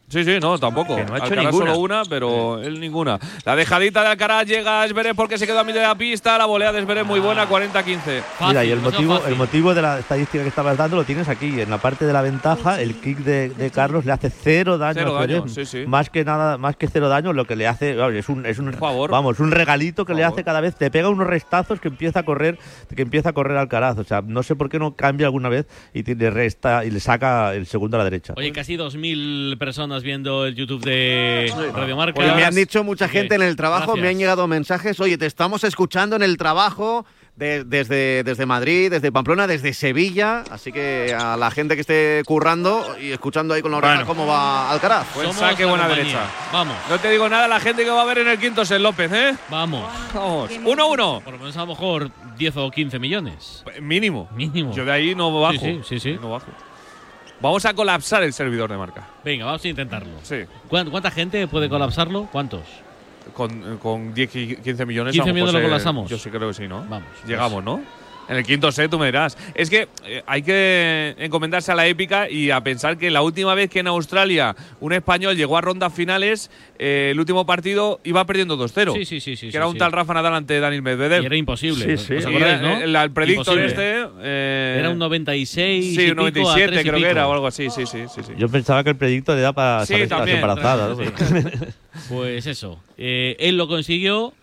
Sí, sí, no, tampoco. Que no ha hecho Alcaraz ninguna. solo una, pero él ninguna. La dejadita de Alcaraz llega a Esberet porque se quedó a mitad de la pista. La volea de Esberet muy buena, 40-15. Mira, y el motivo, el motivo de la estadística que estabas dando lo tienes aquí. En la parte de la ventaja, el kick de, de Carlos le hace cero daño Cero a daño, sí, sí. Más que nada, más que cero daño, lo que le hace vamos, es un, es un vamos, un regalito que le hace cada vez. Te pega unos restazos que empieza a correr, que empieza a correr Alcaraz. O sea, no sé por qué no cambia alguna vez y le resta y le saca el segundo a la derecha. Oye, casi 2.000 personas viendo el YouTube de Radio Marca. Pues me han dicho mucha gente en el trabajo, me han Gracias. llegado mensajes, oye, te estamos escuchando en el trabajo, de- desde, desde Madrid, desde Pamplona, desde Sevilla. Así que a la gente que esté currando y escuchando ahí con la oreja Bueno. cómo va Alcaraz. Buen Somos saque, buena compañía. derecha. Vamos. No te digo nada la gente que va a ver en el quinto es el López, ¿eh? Vamos. Vamos. 1-1. Por lo menos a lo mejor 10 o 15 millones. Mínimo. Mínimo. Yo de ahí no bajo. Sí, sí, sí, sí. No bajo. Vamos a colapsar el servidor de marca. Venga, vamos a intentarlo. Sí. ¿Cuán- ¿Cuánta gente puede colapsarlo? ¿Cuántos? Con, con 10, 15 millones. 15 a lo mejor millones lo colapsamos. Yo sí creo que sí, ¿no? Vamos. Llegamos, ¿no? En el quinto set tú me dirás. Es que eh, hay que encomendarse a la épica y a pensar que la última vez que en Australia un español llegó a rondas finales, eh, el último partido iba perdiendo 2-0. Sí, sí, sí, sí, Que sí, era un sí. tal Rafa Nadal ante Daniel Medvedev. Y era imposible. Sí, sí. ¿Os Y acordáis, era no? el, el predictor Imposible. este. eh, Era un 96 y Sí, un pico a 97 tres y creo que era o algo así. Sí, sí, sí. sí. Yo pensaba que el predicto le da para Sí, saber si estás también. embarazada. ¿no? Pues eso. Eh, él lo consiguió.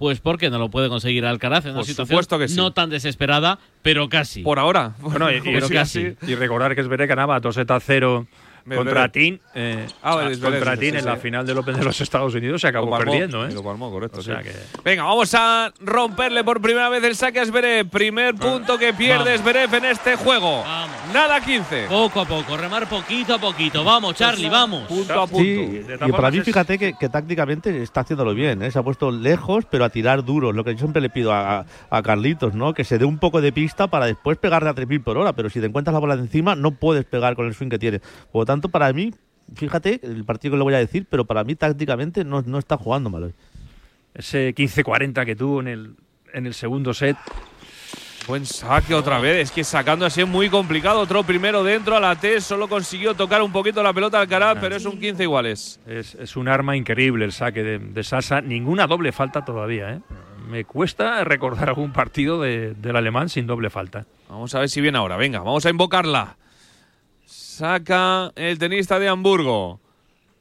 Pues porque no lo puede conseguir Alcaraz en una situación que sí. no tan desesperada, pero casi. Por ahora. Bueno, y, Pero y- casi. y recordar que Zverev ganaba 2 a 0 Medvedev. Contra Tin. eh, Ah, vale, ah, contra sí, Tin sí, en la final del Open de los Estados Unidos se acabó palmó, perdiendo, ¿eh? y Lo palmó, correcto. O sea sí. que- Venga, vamos a romperle por primera vez el saque a Zverev. Primer punto que pierde. Zverev en este juego. Vamos. Nada 15. Poco a poco, remar poquito a poquito. Vamos, Charlie, vamos. Punto a punto. Sí, y para mí fíjate que, que tácticamente está haciéndolo bien, ¿eh? se ha puesto lejos pero a tirar duro, lo que yo siempre le pido a, a Carlitos, ¿no? que se dé un poco de pista para después pegarle a 3.000 por hora, pero si te encuentras la bola de encima no puedes pegar con el swing que. Por lo tanto, para mí, fíjate, el partido que le voy a decir, pero para mí tácticamente no, no está jugando mal hoy. Ese 15-40 que tuvo en el, en el segundo set. Buen saque otra vez. Es que sacando así es muy complicado. Otro primero dentro a la T. Solo consiguió tocar un poquito la pelota al Alcaraz, pero es un 15 iguales. Es, es un arma increíble el saque de, de Sasa. Ninguna doble falta todavía, ¿eh? Me cuesta recordar algún partido de- del alemán sin doble falta. Vamos a ver si viene ahora. Venga, vamos a invocarla. Saca el tenista de Hamburgo.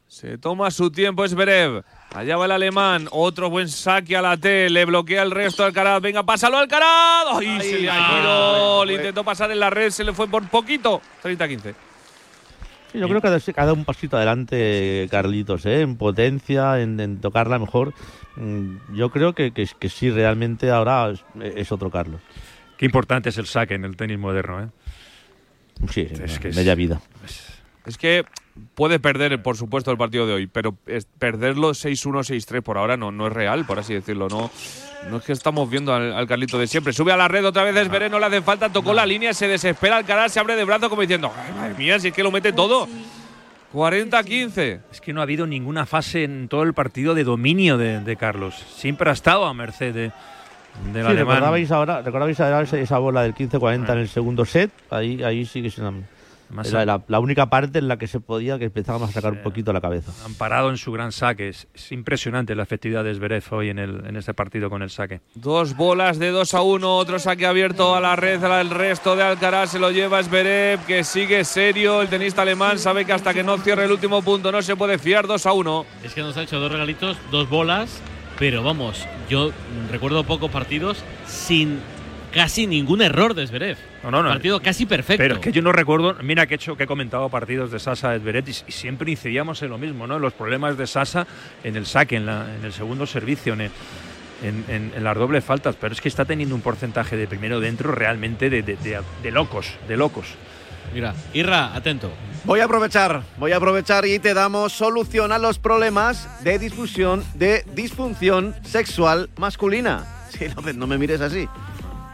Se toma su tiempo Zverev. Allá va el alemán. Otro buen saque a la T. Le bloquea el resto Alcaraz. Venga, pásalo Alcaraz. ¡Ay, se le ha ido! Le intentó pasar en la red. Se le fue por poquito. 30-15. Sí, yo creo que ha dado- que ha dado un pasito adelante Carlitos, ¿eh? en potencia, en, en tocarla mejor. Mm, Yo creo que, que, que sí, realmente ahora es, es otro Carlos. Qué importante es el saque en el tenis moderno, ¿eh? Sí, Es que es- vida. Es que puede perder, por supuesto, el partido de hoy, pero es- perderlo 6-1, 6-3 por ahora no, no es real, por así decirlo. No, no es que estamos viendo al, al Carlito de siempre. Sube a la red otra vez Esberé, no le hace falta, tocó la línea, se desespera Alcaraz, se abre de brazo como diciendo, "Ay, madre mía, si es que lo mete todo. 40-15. Es que no ha habido ninguna fase en todo el partido de dominio de, de Carlos. Siempre ha estado a merced de, del Sí, alemán. recordabais ahora, recordabais ahora esa, esa bola del 15-40 en el segundo set, ahí, ahí sí que se era la, la única parte en la que se podía que empezábamos a sacar un poquito la cabeza. Han parado en su gran saque. Es, es impresionante la efectividad de Zverev hoy en, el, en este partido con el saque. Dos bolas de 2 a 1, otro saque abierto a la red, el resto de Alcaraz se lo lleva Zverev, que sigue serio, el tenista alemán sabe que hasta que no cierre el último punto no se puede fiar, 2 a 1. Es que nos ha hecho dos regalitos, dos bolas, pero vamos, yo recuerdo pocos partidos sin casi ningún error de Zverev. No, no, no. Partido casi perfecto. Pero es que yo no recuerdo, mira que he hecho que he comentado partidos de Sasa Edberet y, y siempre incidíamos en lo mismo, ¿no? En los problemas de Sasa en el saque, en, la- en el segundo servicio, en, el- en- en- en las dobles faltas. Pero es que está teniendo un porcentaje de primero dentro realmente de, de- de- de locos, de locos. Mira, Irra, atento. Voy a aprovechar, voy a aprovechar y te damos solución a los problemas de disfusión, de disfunción sexual masculina. Sí, no me mires así.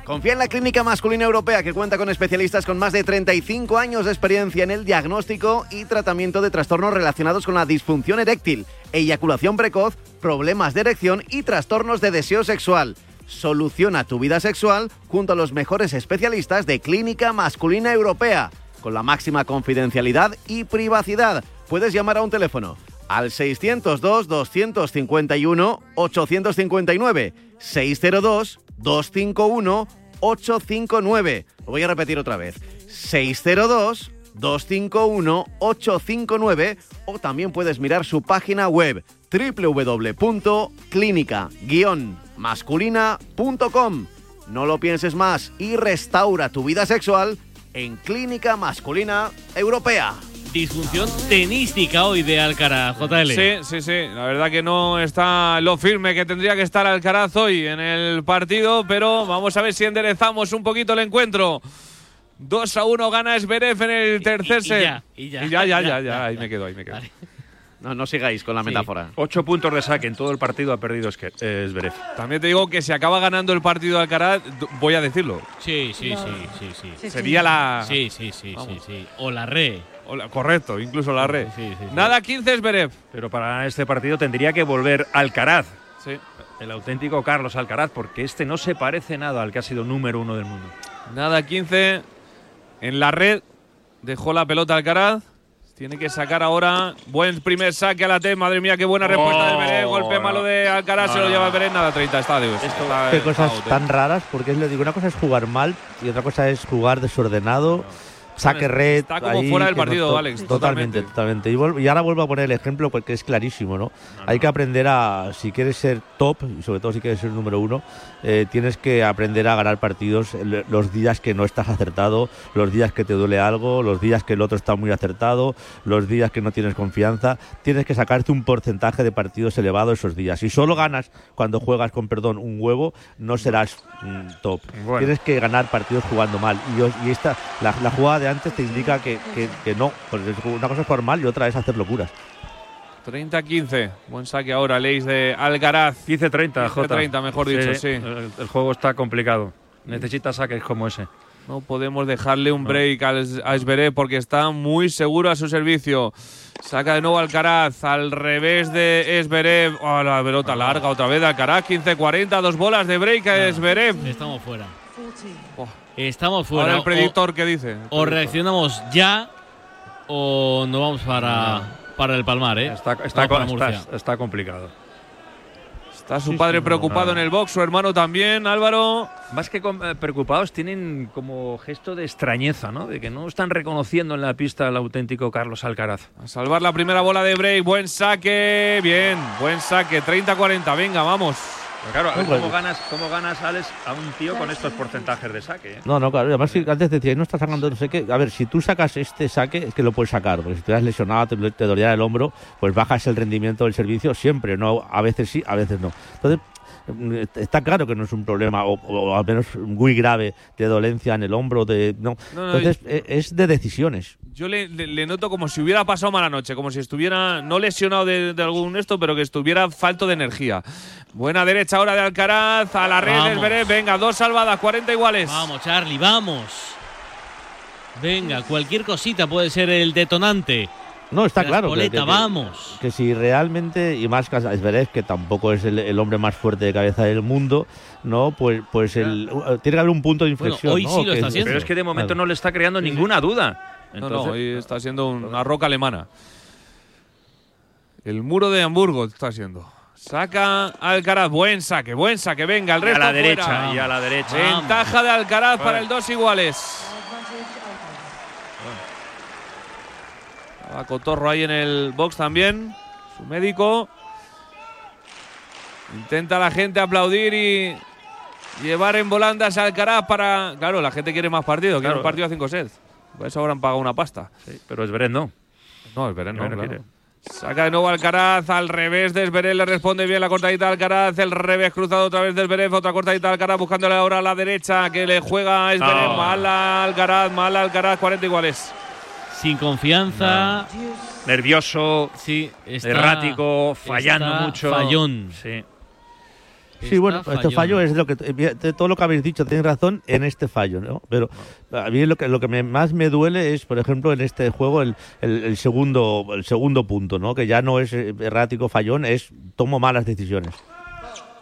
Confía en la Clínica Masculina Europea que cuenta con especialistas con más de 35 años de experiencia en el diagnóstico y tratamiento de trastornos relacionados con la disfunción eréctil, eyaculación precoz, problemas de erección y trastornos de deseo sexual. Soluciona tu vida sexual junto a los mejores especialistas de Clínica Masculina Europea, con la máxima confidencialidad y privacidad. Puedes llamar a un teléfono al 602-251-859, 602-251-859. Lo voy a repetir otra vez. 602-251-859 o también puedes mirar su página web www.clínica-masculina.com. No lo pienses más y restaura tu vida sexual en Clínica Masculina Europea. disfunción tenística hoy de Alcaraz, JL. Sí, sí, sí. La verdad que no está lo firme que tendría que estar Alcaraz hoy en el partido, pero vamos a ver si enderezamos un poquito el encuentro. 2 a 1 gana Esberef en el tercer y set. ya, y ya. ya, ya, Ya, ya, ya, Ahí me quedo, ahí me quedo. No, no sigáis con la metáfora. Ocho puntos de saque en todo el partido ha perdido eh, Zverev. También te digo que si acaba ganando el partido Alcaraz, voy a decirlo. Sí, sí, sí, sí, sí. Sí, Sería la- Sí, sí, sí, sí, Vamos. sí. O la re. O la- correcto, incluso la red. Sí, sí, sí. Nada 15 Esberef. Pero para ganar este partido tendría que volver Alcaraz. Sí. El auténtico Carlos Alcaraz, porque este no se parece nada al que ha sido número uno del mundo. Nada 15 en la red. Dejó la pelota Alcaraz. Tiene que sacar ahora. Buen primer saque a la T. Madre mía, qué buena respuesta del Beret. Golpe malo de Alcaraz. se lo lleva Beret. Nada 30. Está de está- Qué cosas out, eh. tan raras, porque es lo digo, una cosa es jugar mal y otra cosa es jugar desordenado. Saque red. Está como ahí, fuera del no partido, Alex, Totalmente, totalmente. Y, ahora vuelvo a poner el ejemplo porque es clarísimo, ¿no? Hay que aprender a, si quieres ser top, y sobre todo si quieres ser número uno, eh, tienes que aprender a ganar partidos los días que no estás acertado, los días que te duele algo, los días que el otro está muy acertado, los días que no tienes confianza. Tienes que sacarte un porcentaje de partidos elevado esos días. Si solo ganas cuando juegas con, perdón, un huevo, no serás mm, top. Bueno. Tienes que ganar partidos jugando mal. Y esta, la, la jugada de antes te indica que, que- que no. Porque es- una cosa es jugar mal y otra es hacer locuras. 30-15. Buen saque ahora, Leis de Alcaraz. 15-30, Jota. 30, mejor dicho, sí. El, el juego está complicado. Necesita saques como ese. No podemos dejarle un break al- a Esberé porque está muy seguro a su servicio. Saca de nuevo Alcaraz al revés de Esberev. Oh, la pelota larga otra vez de Alcaraz. 15-40, dos bolas de break a Esberev. Estamos fuera. Estamos fuera. Ahora el O- predictor, ¿qué dice? El O reaccionamos ya o no vamos para, para el Palmar, ¿eh? Está, está, complicado. Está su Sí, padre sí, preocupado no. en el box, su hermano también, Álvaro. Más que eh, preocupados, tienen como gesto de extrañeza, ¿no? De que no están reconociendo en la pista al auténtico Carlos Alcaraz. A salvar la primera bola de break. Buen saque. Bien, buen saque. 30-40. Venga, vamos. Pero claro, a ver pues- cómo ganas, cómo ganas, Alex, a un tío con estos porcentajes de saque. ¿eh? No, no, claro. Además, que antes decía, no estás sacando no sé qué. A ver, si tú sacas este saque, es que lo puedes sacar. Porque si te has lesionado, te, te dolía el hombro, pues bajas el rendimiento del servicio siempre. no A veces sí, a veces no. Entonces, está claro que no es un problema, o, o al menos muy grave, de dolencia en el hombro. de no. No, no, Entonces, e- es de decisiones. Yo le, le- le noto como si hubiera pasado mala noche, como si estuviera no lesionado de, de algún esto, pero que estuviera falto de energía. Buena derecha ahora de Alcaraz, a la red del. Venga, dos salvadas, 40 iguales. Vamos, Charlie, vamos. Venga, cualquier cosita puede ser el detonante. No, está La claro. que- espoleta, que- que- vamos. Que si realmente, y más Zverev, que tampoco es el, el hombre más fuerte de cabeza del mundo, ¿no? Pues, pues el, uh, tiene que haber un punto de inflexión. hoy ¿no? sí lo está es- haciendo. Pero es que de momento Claro. no le está creando ninguna duda. No, no, hoy está siendo una roca alemana. El muro de Hamburgo está siendo. Saca Alcaraz, buen saque, buen saque. Venga, el Y a resto la fuera. derecha, y a la derecha. Ventaja de Alcaraz para el dos iguales. Estaba Cotorro ahí en el box también. Su médico. Intenta la gente aplaudir y llevar en volandas a Alcaraz para. Claro, la gente quiere más partido, quiere Claro. un partido a 5 sets. Por eso habrán pagado una pasta. Sí, pero Esberet no. No, Esberet no, claro. quiere. Saca de nuevo Alcaraz, al revés de Esberet, le responde bien la cortadita de Alcaraz, el revés cruzado otra vez de Esberet, otra cortadita de Alcaraz, buscándole ahora a la derecha, que le juega Esberet, No. mal Alcaraz, mal Alcaraz, 40 iguales. Sin confianza. Nervioso, Sí, está- errático, fallando está mucho. Fallón. Sí. Sí, bueno, este fallo es lo que de todo lo que habéis dicho, tenéis razón en este fallo, ¿no? Pero a mí lo que lo que me- más me duele es, por ejemplo, en este juego el, el- el segundo el segundo punto, ¿no? Que ya no es eh, errático fallón, es tomo malas decisiones.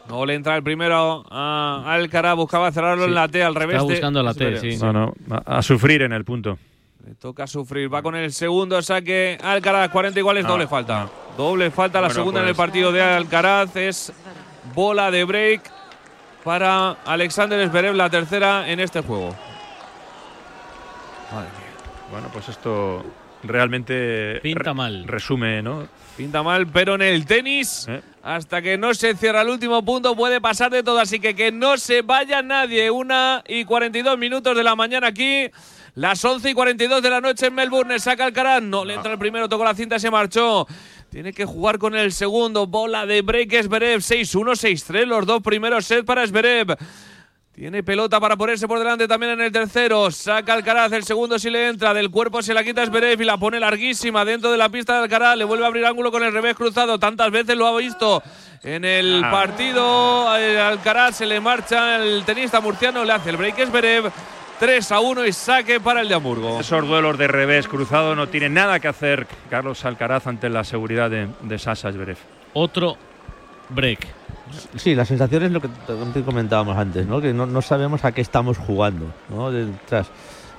No le entra el primero a Alcaraz, buscaba cerrarlo en la T, al revés. Está de buscando la T, sí. No, no, a, a sufrir en el punto. Le toca sufrir, va con el segundo saque Alcaraz, 40 iguales, No, doble falta. Doble falta, la Bueno, segunda en el pues- partido de Alcaraz, es bola de break para Alexander Zverev, la tercera en este juego. Madre mía. Bueno, pues esto realmente Pinta re- mal. resume, ¿no? Pinta mal, pero en el tenis, ¿Eh? hasta que no se cierra el último punto, puede pasar de todo. Así que que no se vaya nadie. Una y 42 minutos de la mañana aquí. Las 11 y 42 de la noche en Melbourne. Saca Alcaraz. No le entra el primero, tocó la cinta y se marchó. Tiene que jugar con el segundo. Bola de break Esberev. 6-1, 6-3. Los dos primeros sets para Esberev. Tiene pelota para ponerse por delante también en el tercero. Saca Alcaraz, el segundo si le entra. Del cuerpo se la quita Zverev y la pone larguísima dentro de la pista de Alcaraz. Le vuelve a abrir ángulo con el revés cruzado. Tantas veces lo ha visto en el Ah. partido. Eh, Alcaraz se le marcha el tenista murciano. Le hace el break Zverev. 3 a 1 y saque para el de Hamburgo. Esos duelos de revés cruzado no tienen nada que hacer Carlos Alcaraz ante la seguridad de, de Sasa Zverev. Otro break. Sí, la sensación es lo que comentábamos antes, ¿no? Que no, no sabemos a qué estamos jugando, ¿no? Detrás.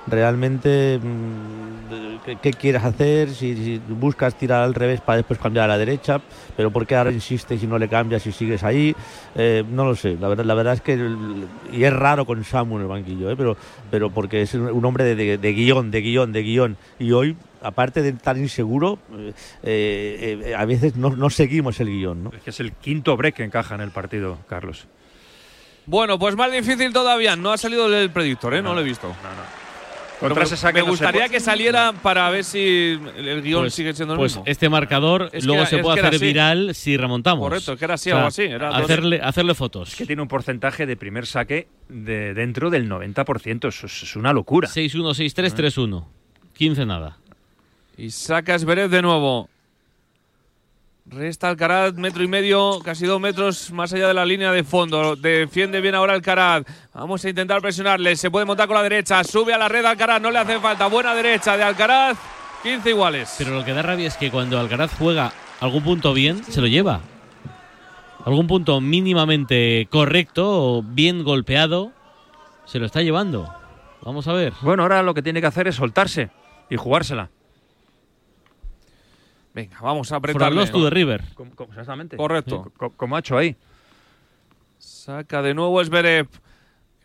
Realmente, mm, ¿qué, qué quieres hacer? Si, si buscas tirar al revés para después cambiar a la derecha, pero ¿por qué ahora insistes y no le cambias y sigues ahí? Eh, no lo sé. La verdad, la verdad es que, el- y es raro con Samu en el banquillo, ¿eh? pero, pero porque es un hombre de, de- de guion, de guion, de guion. Y hoy, aparte de estar inseguro, eh, eh, a veces no, no seguimos el guion, ¿no? Es que es el quinto break que encaja en el partido, Carlos. Bueno, pues más difícil todavía. No ha salido el predictor, ¿eh? No, lo he visto. Contra Pero ese saque me no se gustaría puede- que saliera para ver si el, guion Pues- sigue siendo el pues mismo. este marcador Es luego era- se puede hacer así. viral si remontamos. Correcto, es que era así, O sea, algo así, era hacerle, hacerle fotos. Es que tiene un porcentaje de primer saque de dentro del 90%. Eso es, es una locura. 6-1, 6-3, 3-1. 15 nada. Y saca Zverev de nuevo. Resta Alcaraz, metro y medio, casi dos metros más allá de la línea de fondo. Defiende bien ahora Alcaraz. Vamos a intentar presionarle. Se puede montar con la derecha. Sube a la red Alcaraz, no le hace falta. Buena derecha de Alcaraz. 15 iguales. Pero lo que da rabia es que cuando Alcaraz juega algún punto bien, se lo lleva. Algún punto mínimamente correcto o bien golpeado, se lo está llevando. Vamos a ver. Bueno, ahora lo que tiene que hacer es soltarse y jugársela. Venga, vamos a For apretarle. lost to the river. Com- com- exactamente. Correcto. Co- como ha hecho ahí. Saca de nuevo. Qué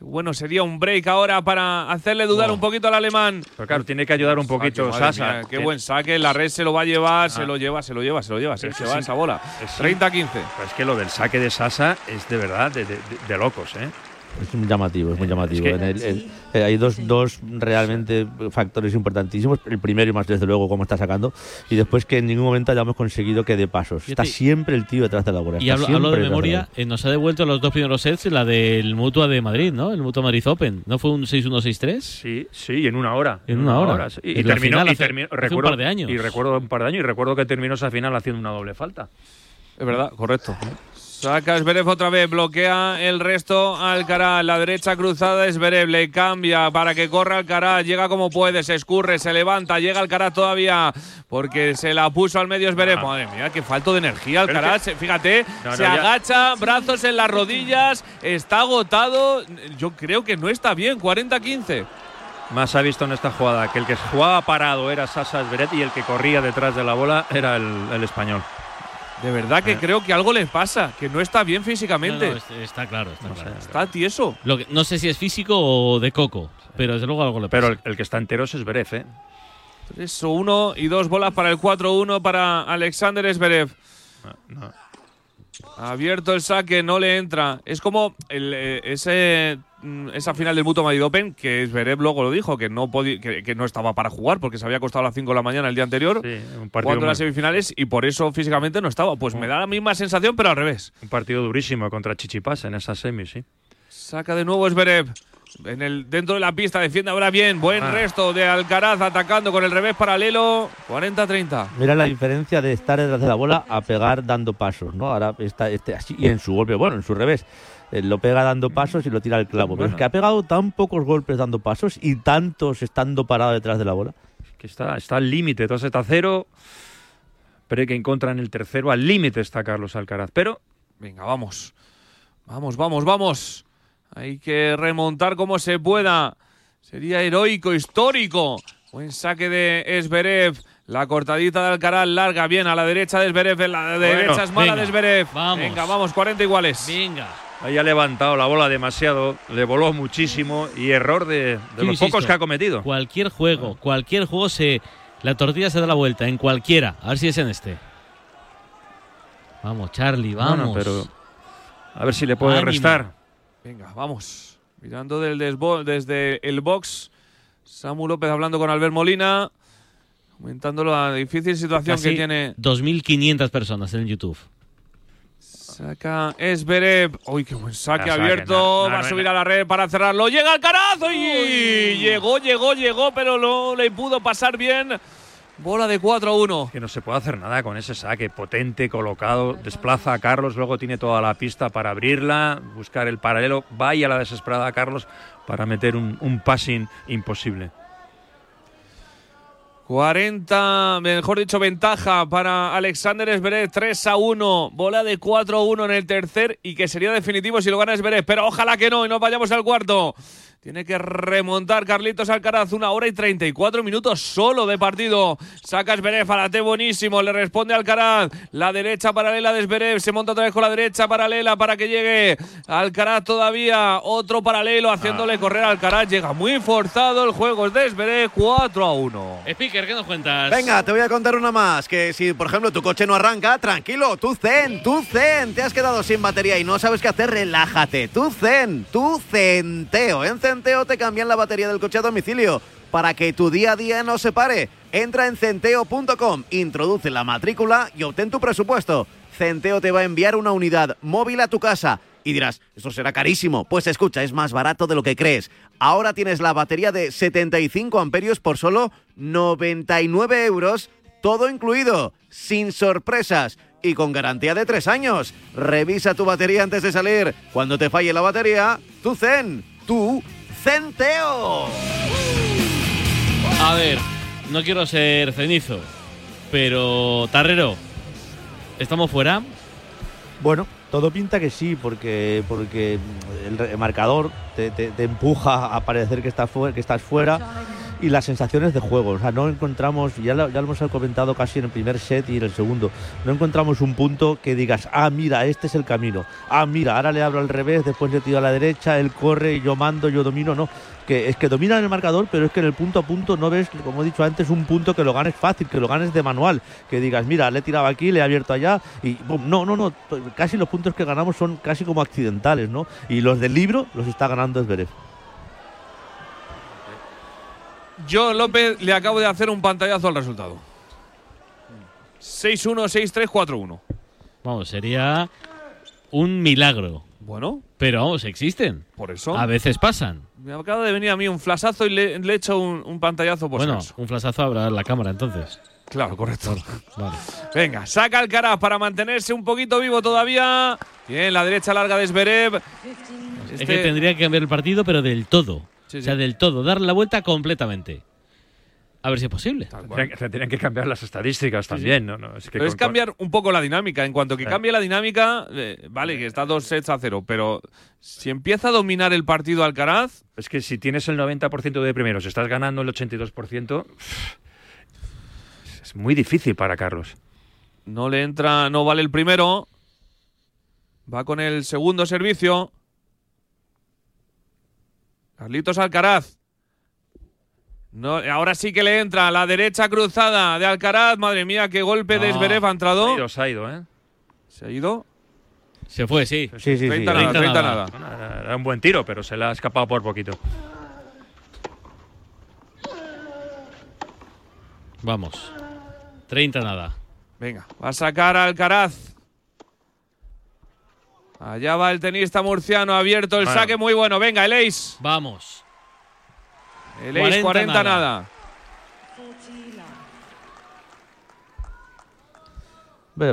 bueno, sería un break ahora para hacerle dudar No. un poquito al alemán. Pero claro, tiene que ayudar un poquito Saque, Sasa. mía, qué buen saque. La red se lo va a llevar, se Ah. lo lleva, se lo lleva, se lo lleva. Se, se va sí. esa bola. Es sí. 30-15. Pero es que lo del saque de Sasa es de verdad de, de- de- de locos, ¿eh? Es muy llamativo, es muy llamativo. que- En el- el- eh, hay dos, dos realmente factores importantísimos. El primero y más desde luego cómo está sacando. Y después que en ningún momento hayamos conseguido que dé pasos. Está siempre el tío detrás de la bola. Y hablo, de memoria, eh, nos ha devuelto los dos primeros sets la del Mutua de Madrid, ¿no? El Mutua Madrid Open. ¿No fue un 6-1, 6-3? Sí, sí, en una hora. En una hora. sí. Y, la terminó, final y hace- terminó- hace un recuerdo, par de años. Y recuerdo un par de años y recuerdo que terminó esa final haciendo una doble falta. Es verdad, correcto. Saca Zverev otra vez, bloquea el resto Alcaraz. La derecha cruzada es Zverev, le cambia para que corra Alcaraz. Llega como puede, se escurre, se levanta, llega Alcaraz todavía porque se la puso al medio Zverev. Ah. Madre mía, qué falto de energía Alcaraz. que- Fíjate, No, no, se ya- agacha, brazos en las rodillas, está agotado. Yo creo que no está bien, 40-15. Más ha visto en esta jugada que el que jugaba parado era Sasa Zverev y el que corría detrás de la bola era el, el español. De verdad que Eh. creo que algo le pasa, que no está bien físicamente. No, no, es- está claro, está claro. Está tieso. Lo que- no sé si es físico o de coco, pero desde luego algo le pasa. Pero el, el que está entero es Zverev, ¿eh? 3-1 y dos bolas para el 4-1 para Alexander Zverev. Abierto el saque, no le entra. Es como el, eh, ese, mm, esa final del Mutuo Madrid Open, que Zverev luego lo dijo, que no, que, que no estaba para jugar porque se había costado a las 5 de la mañana el día anterior, Sí, un jugando las semifinales y por eso físicamente no estaba. Pues me da la misma sensación, pero al revés. un partido durísimo contra Chichipas en esa semi, sí. Saca de nuevo Zverev. En el, dentro de la pista defiende ahora bien. Buen Ah. resto de Alcaraz atacando con el revés paralelo. 40-30. Mira la diferencia de estar detrás de la bola a pegar dando pasos, ¿no? Ahora está este así y en su golpe, bueno, en su revés. eh, lo pega dando pasos y lo tira al clavo. Pero es que ha pegado tan pocos golpes dando pasos y tantos estando parado detrás de la bola. Que está, está al límite, todo está cero. Pero que encuentra en el tercero, al límite está Carlos Alcaraz. Pero Venga, vamos. Vamos, vamos, vamos. Hay que remontar como se pueda. Sería heroico, histórico. Buen saque de Zverev. La cortadita de Alcaraz larga, bien a la derecha de. En la derecha es mala venga, de Zverev. vamos. Venga, vamos, 40 iguales. Venga. ahí ha levantado la bola demasiado, le voló muchísimo y error de, de los insisto, pocos que ha cometido. Cualquier juego, cualquier juego se La tortilla se da la vuelta en cualquiera. A ver si es en este. Vamos, Charlie, vamos. Bueno, pero a ver si le puede Ánimo. restar. Venga, vamos. Mirando del desde el box. Samu López hablando con Albert Molina. Comentando la difícil situación Casi que tiene. 2.500 personas en YouTube. Saca Esberev. Uy, qué buen saque La saque, abierto. no, no, Va a subir no. a la red para cerrarlo. Llega Alcaraz. Uy, Llegó, llegó, llegó, pero no le pudo pasar bien. Bola de 4 a 1. Que no se puede hacer nada con ese saque potente, colocado, desplaza a Carlos, luego tiene toda la pista para abrirla, buscar el paralelo, vaya la desesperada a Carlos para meter un, un passing imposible. 40, mejor dicho, ventaja para Alexander Esberev, 3 a 1, bola de 4 a 1 en el tercer y que sería definitivo si lo gana Esberev, pero ojalá que no y nos vayamos al cuarto. Tiene que remontar Carlitos Alcaraz, una hora y 34 minutos solo de partido. Saca Esberev, alate buenísimo, le responde Alcaraz. La derecha paralela de Esberev, se monta otra vez con la derecha paralela para que llegue Alcaraz todavía. Otro paralelo haciéndole correr a Alcaraz. Llega muy forzado el juego es de Esberev, 4 a 1. Speaker, ¿qué nos cuentas? Venga, te voy a contar una más. Que si, por ejemplo, tu coche no arranca, tranquilo, tú zen, tú zen. Te has quedado sin batería y no sabes qué hacer, relájate. Tú zen, tú centeo. En Centeo te cambian la batería del coche a domicilio para que tu día a día no se pare. Entra en centeo.com, introduce la matrícula y obtén tu presupuesto. Centeo te va a enviar una unidad móvil a tu casa. Y dirás, esto será carísimo. Pues escucha, es más barato de lo que crees. Ahora tienes la batería de 75 amperios por solo 99 euros, todo incluido, sin sorpresas y con garantía de tres años. Revisa tu batería antes de salir. Cuando te falle la batería, tu zen, tu centeo. A ver, no quiero ser cenizo, pero Tarrero, ¿estamos fuera? Bueno, todo pinta que sí, porque, porque el, marcador te, te- te empuja a parecer que estás, fuera, que estás fuera y las sensaciones de juego. O sea, no encontramos, ya lo, ya lo hemos comentado casi en el primer set y en el segundo, no encontramos un punto que digas, ah, mira, este es el camino. Ah, mira, ahora le abro al revés, después le tiro a la derecha, él corre, yo mando, yo domino. No, que es que dominan el marcador, pero es que en el punto a punto no ves, como he dicho antes, un punto que lo ganes fácil, que lo ganes de manual, que digas, mira, le he tirado aquí, le he abierto allá, y boom, no, no, no, casi los puntos que ganamos son casi como accidentales, ¿no? Y los del libro los está ganando Zverev. Yo, López, le acabo de hacer un pantallazo al resultado. 6-1, 6-3, 4-1. Vamos, sería un milagro. Bueno, Pero vamos, existen. por eso. A veces pasan. Me acaba de venir a mí un flasazo y le, he hecho un, un pantallazo por bueno, un flasazo habrá la cámara entonces. Claro, correcto. Vale. Venga, saca Alcaraz para mantenerse un poquito vivo todavía. Bien, la derecha larga de Zverev. Es Este- que tendría que cambiar el partido, pero del todo. Sí, O sea, del todo, darle la vuelta completamente. A ver si es posible. Tendrían, tendrían que cambiar las estadísticas también, ¿no? no es que Pero es con- cambiar un poco la dinámica. En cuanto que Claro. cambie la dinámica, eh, vale, que está dos sets a cero. Pero si empieza a dominar el partido Alcaraz, Es que si tienes el 90% de primeros, estás ganando el 82%, es muy difícil para Carlos. no le entra, no vale el primero. Va con el segundo servicio. Carlitos Alcaraz. No, ahora sí que le entra la derecha cruzada de Alcaraz. Madre mía, qué golpe de No, Zverev ha entrado. Se ha ido, se ha ido, ¿eh? Se ha ido. Se fue, sí. Sí, sí, sí. 30 nada, 30 30 nada. nada. Era- Era un buen tiro, pero se le ha escapado por poquito. Vamos. 30 nada. Venga, va a sacar a Alcaraz. Allá va el tenista murciano, abierto el Bueno. saque muy bueno. Venga, el ace. Vamos. El ace 40 40, nada. nada.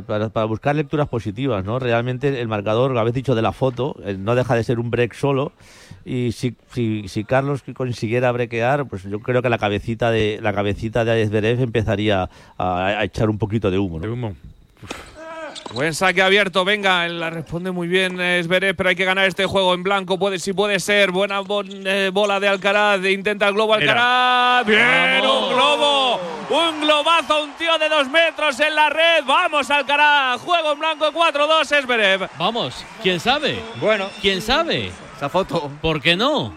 Para, para buscar lecturas positivas, ¿no? Realmente el marcador, lo habéis dicho de la foto, eh, no deja de ser un break solo. Y si, si, si Carlos consiguiera brequear, pues yo creo que la cabecita de la cabecita de Zverev empezaría a, a echar un poquito de humo. ¿no? De humo. Buen saque abierto, venga, él la responde muy bien Esberev, pero hay que ganar este juego en blanco, puede si puede ser, buena bon- eh, bola de Alcaraz, intenta el globo Mira. Alcaraz, bien, Vamos. un globo, un globazo, un tío de dos metros en la red, vamos Alcaraz, juego en blanco 4-2 Esberev. Vamos. ¿Quién sabe? Bueno, ¿Quién sabe? Esa foto. ¿Por qué no?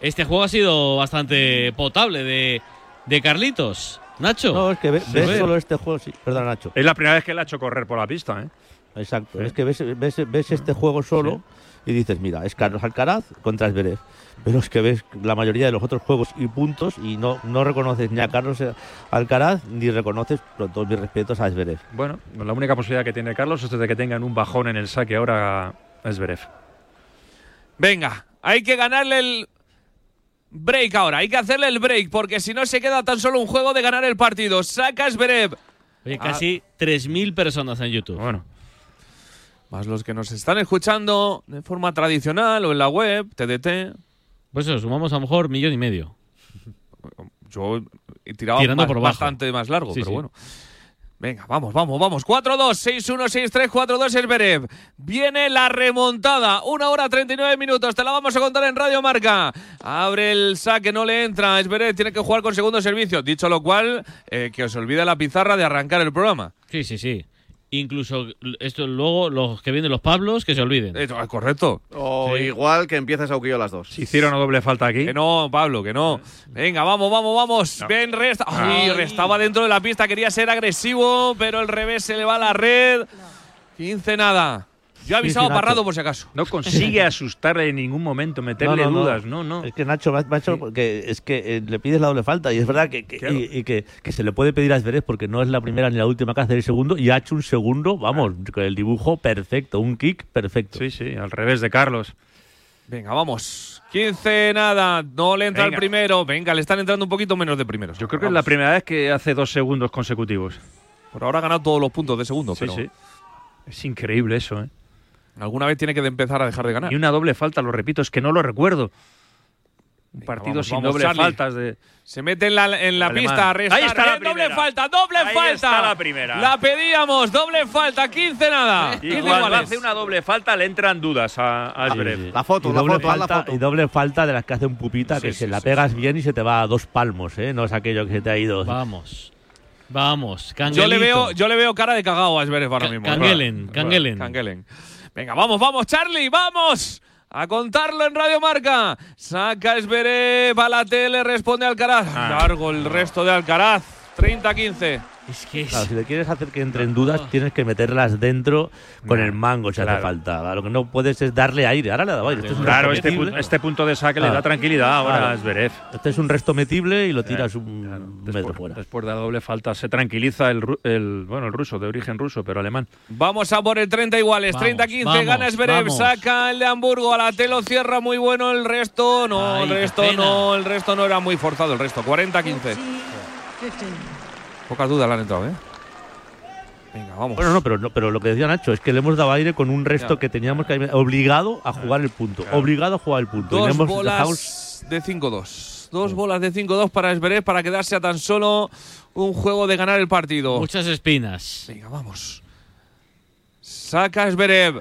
Este juego ha sido bastante potable de, de Carlitos. Nacho. No, es que ves solo este juego. Sí, perdón, Nacho. Es la primera vez que le ha hecho correr por la pista, ¿eh? Exacto. Es que ves, ves, ves este juego solo y dices, mira, es Carlos Alcaraz contra Zverev. Pero es que ves la mayoría de los otros juegos y puntos y no, no reconoces ni a Carlos Alcaraz ni reconoces, con todos mis respetos, a Zverev. Bueno, la única posibilidad que tiene Carlos es de que tengan un bajón en el saque ahora es Zverev. Venga, hay que ganarle el break ahora. Hay que hacerle el break porque si no se queda tan solo un juego de ganar el partido. Saca Zverev. Oye, casi 3.000 personas en YouTube. Bueno. Más los que nos están escuchando de forma tradicional o en la web, TDT. Pues eso, sumamos a lo mejor millón y medio. Yo he tirado Tirando más- por bastante más largo, Sí, pero sí. bueno. Venga, vamos, vamos, vamos. 4-2, 6-1, 6-3, 4-2 es Berev. Viene la remontada. Una hora 39 minutos. Te la vamos a contar en Radio Marca. Abre el saque, no le entra. Esberev tiene que jugar con segundo servicio. Dicho lo cual, eh, que os olvide la pizarra de arrancar el programa. Sí, sí, sí. Incluso esto luego los que vienen los Pablos que se olviden. Eh, correcto. O igual que empieces a Uquillo las dos. Hicieron una doble falta aquí. Que no, Pablo, que no. Venga, vamos, vamos, vamos. Ven, resta. Ay, Ay. restaba dentro de la pista, quería ser agresivo, pero el revés se le va a la red. 15 nada. Yo he avisado a Nacho. Parrado por si acaso. No consigue asustarle en ningún momento, meterle dudas. No, no. Es que Nacho, hecho porque es que eh, le pides la doble falta y es verdad que, que- Claro. y, y que, que se le puede pedir a Zverev porque no es la primera ni la última que hace el segundo y ha hecho un segundo, vamos, con el dibujo perfecto, un kick perfecto. Sí, sí, al revés de Carlos. Venga, vamos. 15 nada. No le entra el primero. Venga, le están entrando un poquito menos de primeros. Yo creo que es la primera vez que hace dos segundos consecutivos. Por ahora ha ganado todos los puntos de segundo, Sí, pero sí. Es increíble eso, ¿eh? Alguna vez tiene que empezar a dejar de ganar. Y una doble falta, lo repito, es que no lo recuerdo. Un partido vamos, sin vamos, doble Charlie. faltas de. Se mete en la, en la pista a restar. Ahí está la Eh, doble primera. falta, doble Ahí falta. está la primera. La pedíamos, doble falta, 15 nada. Y 15 cuando hace una doble falta le entran dudas a, a Zverev. La foto, y la doble foto, haz la falta, foto. y doble falta de las que hace un pupita que Sí, se sí, la sí, pegas bien y se te va a dos palmos, ¿eh? No es aquello que se te ha ido. Vamos. Vamos. Yo Canguelito. le veo, yo le veo cara de cagao a Zverev ahora mismo. Canguelen, Canguelen. Canguelen. Venga, vamos, vamos, Charlie, vamos. A contarlo en Radio Marca. Saca Zverev a la tele, responde Alcaraz. Ah. Largo el resto de Alcaraz. 30-15. Es que es- Claro, si le quieres hacer que entren dudas, tienes que meterlas dentro con No, el mango si claro. hace falta. Lo que no puedes es darle aire. Ahora le ha dado aire. Este es un Claro, este, pu- este punto de saque le da tranquilidad ahora Claro. a Zverev. Este es un resto metible y lo tiras un metro fuera. Después de la doble falta se tranquiliza el, el bueno el ruso, de origen ruso, pero alemán. Vamos a por el 30 iguales. Vamos, 30-15. vamos, Gana Zverev. Saca el de Hamburgo. A la telo cierra muy bueno. El resto no. Ay, el resto no. El resto no era muy forzado. El resto. 40-15. Pocas dudas le han entrado, ¿eh? Venga, vamos. Bueno, no pero, no, pero lo que decía Nacho es que le hemos dado aire con un resto Ya. que teníamos que obligado a jugar el punto. Obligado a jugar el punto. Dos hemos bolas dejado- de 5-2. Dos bolas de 5-2 para Zverev para quedarse a tan solo un juego de ganar el partido. Muchas espinas. Venga, vamos. Saca Zverev.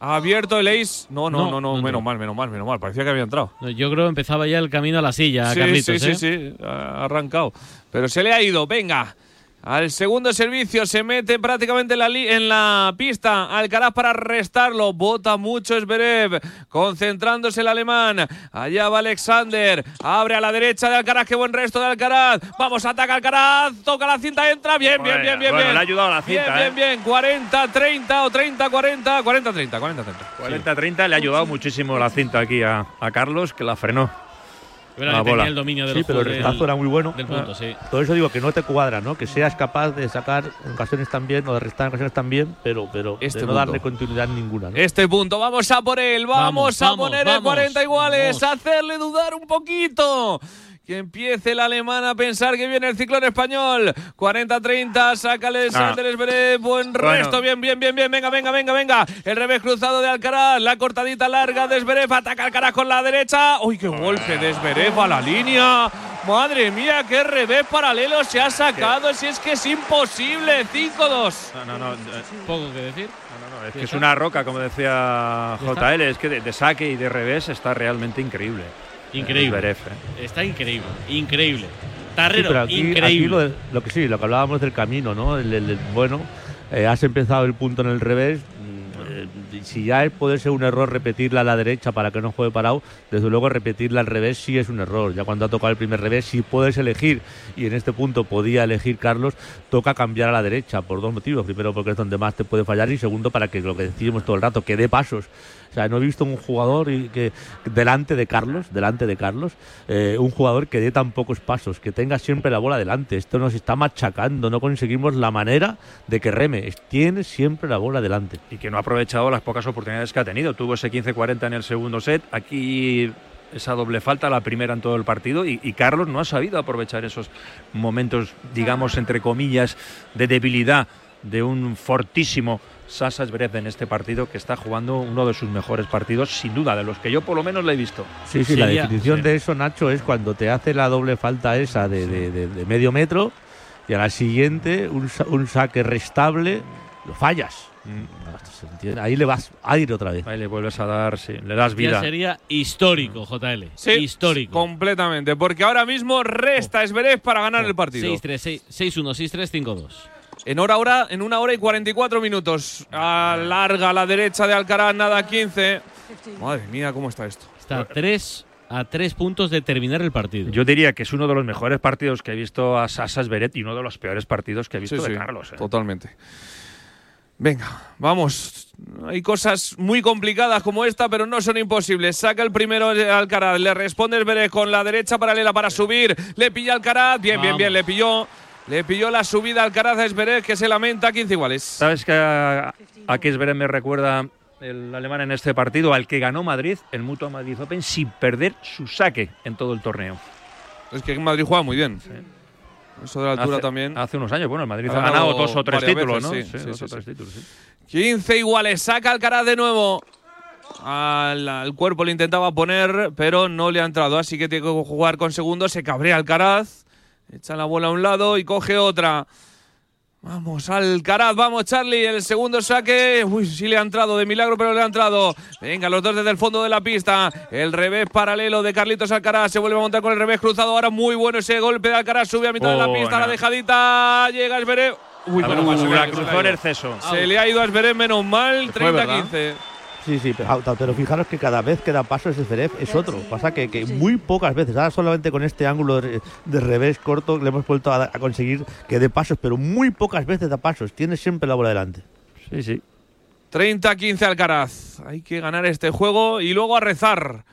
Abierto el ace. No, no, No, no, no, no menos mal, menos mal, menos mal. Parecía que había entrado. Yo creo que empezaba ya el camino a la silla, sí, Carlitos. sí, ¿eh? sí, sí, ha arrancado. Pero se le ha ido, venga. Al segundo servicio se mete prácticamente en la, li- en la pista. Alcaraz para restarlo. Bota mucho Zverev. Concentrándose el alemán. Allá va Alexander. Abre a la derecha de Alcaraz. Qué buen resto de Alcaraz. Vamos, ataca Alcaraz. Toca la cinta, entra. Bien, bien, bien, bien. Bueno, bien. le ha ayudado la Bien, cinta, bien, ¿eh? bien. 40-30 o 30-40. 40-30, 40-30. 40-30 le ha ayudado muchísimo la cinta aquí a, a Carlos, que la frenó. Que tenía bola. el dominio del Sí, pero el del- restazo era muy bueno. Del punto, sí. Por eso digo que no te cuadra, ¿no? Que seas capaz de sacar en ocasiones también o de restar en ocasiones también, pero, pero Este de no punto. darle continuidad ninguna. ¿no? Este punto, vamos a por él, vamos, Vamos, a vamos, poner el vamos, 40 iguales, vamos. hacerle dudar un poquito. Que empiece el alemán a pensar que viene el ciclón español. 40-30, sácale de Ah. Sanders Beret, buen Bueno. resto, bien, bien, bien, bien, venga, venga, venga, venga. El revés cruzado de Alcaraz, la cortadita larga de ataca Alcaraz con la derecha. ¡Uy, qué golpe de a la línea! Madre mía, qué revés paralelo se ha sacado, si es que es imposible, 5-2. No, no, no. eh, Poco que decir. no, no, es que es una roca, como decía JL. Es que de, de saque y de revés está realmente increíble. Increíble. ¿eh? Está increíble, increíble. Sí, Tarrero, pero aquí, increíble. aquí lo, de- lo que sí, lo que hablábamos del camino, ¿no? El, el- el- bueno, eh, has empezado el punto en el revés mm, eh, si ya puede ser un error repetirla a la derecha para que no juegue parado, desde luego repetirla al revés sí es un error. Ya cuando ha tocado el primer revés, si puedes elegir, y en este punto podía elegir Carlos, toca cambiar a la derecha por dos motivos. Primero, porque es donde más te puede fallar, y segundo, para que lo que decimos todo el rato, que dé pasos. O sea, no he visto un jugador y que delante de Carlos, delante de Carlos, eh, un jugador que dé tan pocos pasos, que tenga siempre la bola delante. Esto nos está machacando, no conseguimos la manera de que reme. Tiene siempre la bola delante. Y que no ha aprovechado las pocas oportunidades que ha tenido. Tuvo ese 15-40 en el segundo set. Aquí esa doble falta, la primera en todo el partido, y, y, Carlos no ha sabido aprovechar esos momentos, digamos, entre comillas, de debilidad de un fortísimo Sasa Zverev en este partido que está jugando uno de sus mejores partidos, sin duda, de los que yo por lo menos le he visto. Sí, sí, la definición de eso, Nacho, es cuando te hace la doble falta esa de, de, de, de medio metro y a la siguiente un, un saque restable, lo fallas. Mm. Ahí le vas a ir otra vez. Ahí le vuelves a dar, sí, le das vida. Ya sería histórico, JL. Sí, histórico. Completamente, porque ahora mismo resta Esberez para ganar oh. el partido. 6-3, 6-1, 6-3, 5-2. En hora, hora, en una hora y 44 minutos. A larga a la derecha de Alcaraz, nada 15. Madre mía, ¿cómo está esto? Está a 3 a tres puntos de terminar el partido. Yo diría que es uno de los mejores partidos que he visto a Sasa Beret y uno de los peores partidos que he visto sí, de sí, Carlos. ¿eh? Totalmente. Venga, vamos. Hay cosas muy complicadas como esta, pero no son imposibles. Saca el primero Alcaraz, le responde Esberet con la derecha paralela para subir. Le pilla Alcaraz, bien, bien, bien, le pilló. Le pilló la subida Alcaraz a Esberet, que se lamenta 15 iguales. ¿Sabes que a, Esberet me recuerda el alemán en este partido? Al que ganó Madrid, el Mutua Madrid Open, sin perder su saque en todo el torneo. Es que Madrid juega muy bien. Sí. Eso de la altura hace, también. Hace unos años, bueno, el Madrid ha, ha ganado, dos o tres títulos, ¿no? Sí, sí, dos sí, o tres sí. títulos, sí. 15 iguales, saca Alcaraz de nuevo. Al, al, cuerpo le intentaba poner, pero no le ha entrado, así que tiene que jugar con segundos. Se cabrea Alcaraz, echa la bola a un lado y coge otra. Vamos, Alcaraz, vamos, Charlie. El segundo saque. Uy, sí le ha entrado de milagro, pero le ha entrado. Venga, los dos desde el fondo de la pista. El revés paralelo de Carlitos Alcaraz. Se vuelve a montar con el revés cruzado. Ahora muy bueno ese golpe de Alcaraz. Sube a mitad oh, de la pista. No. La dejadita. Llega Esberet. Uy, bueno, la cruzó en exceso. Se le ha ido a Esberet menos mal. 30-15. Sí, sí, pero, pero, fijaros que cada vez que da paso ese Zverev es otro. Pasa que, que, muy pocas veces, ahora solamente con este ángulo de, de revés corto le hemos vuelto a, a, conseguir que dé pasos, pero muy pocas veces da pasos. Tiene siempre la bola delante. Sí, sí. 30-15 Alcaraz. Hay que ganar este juego y luego a rezar.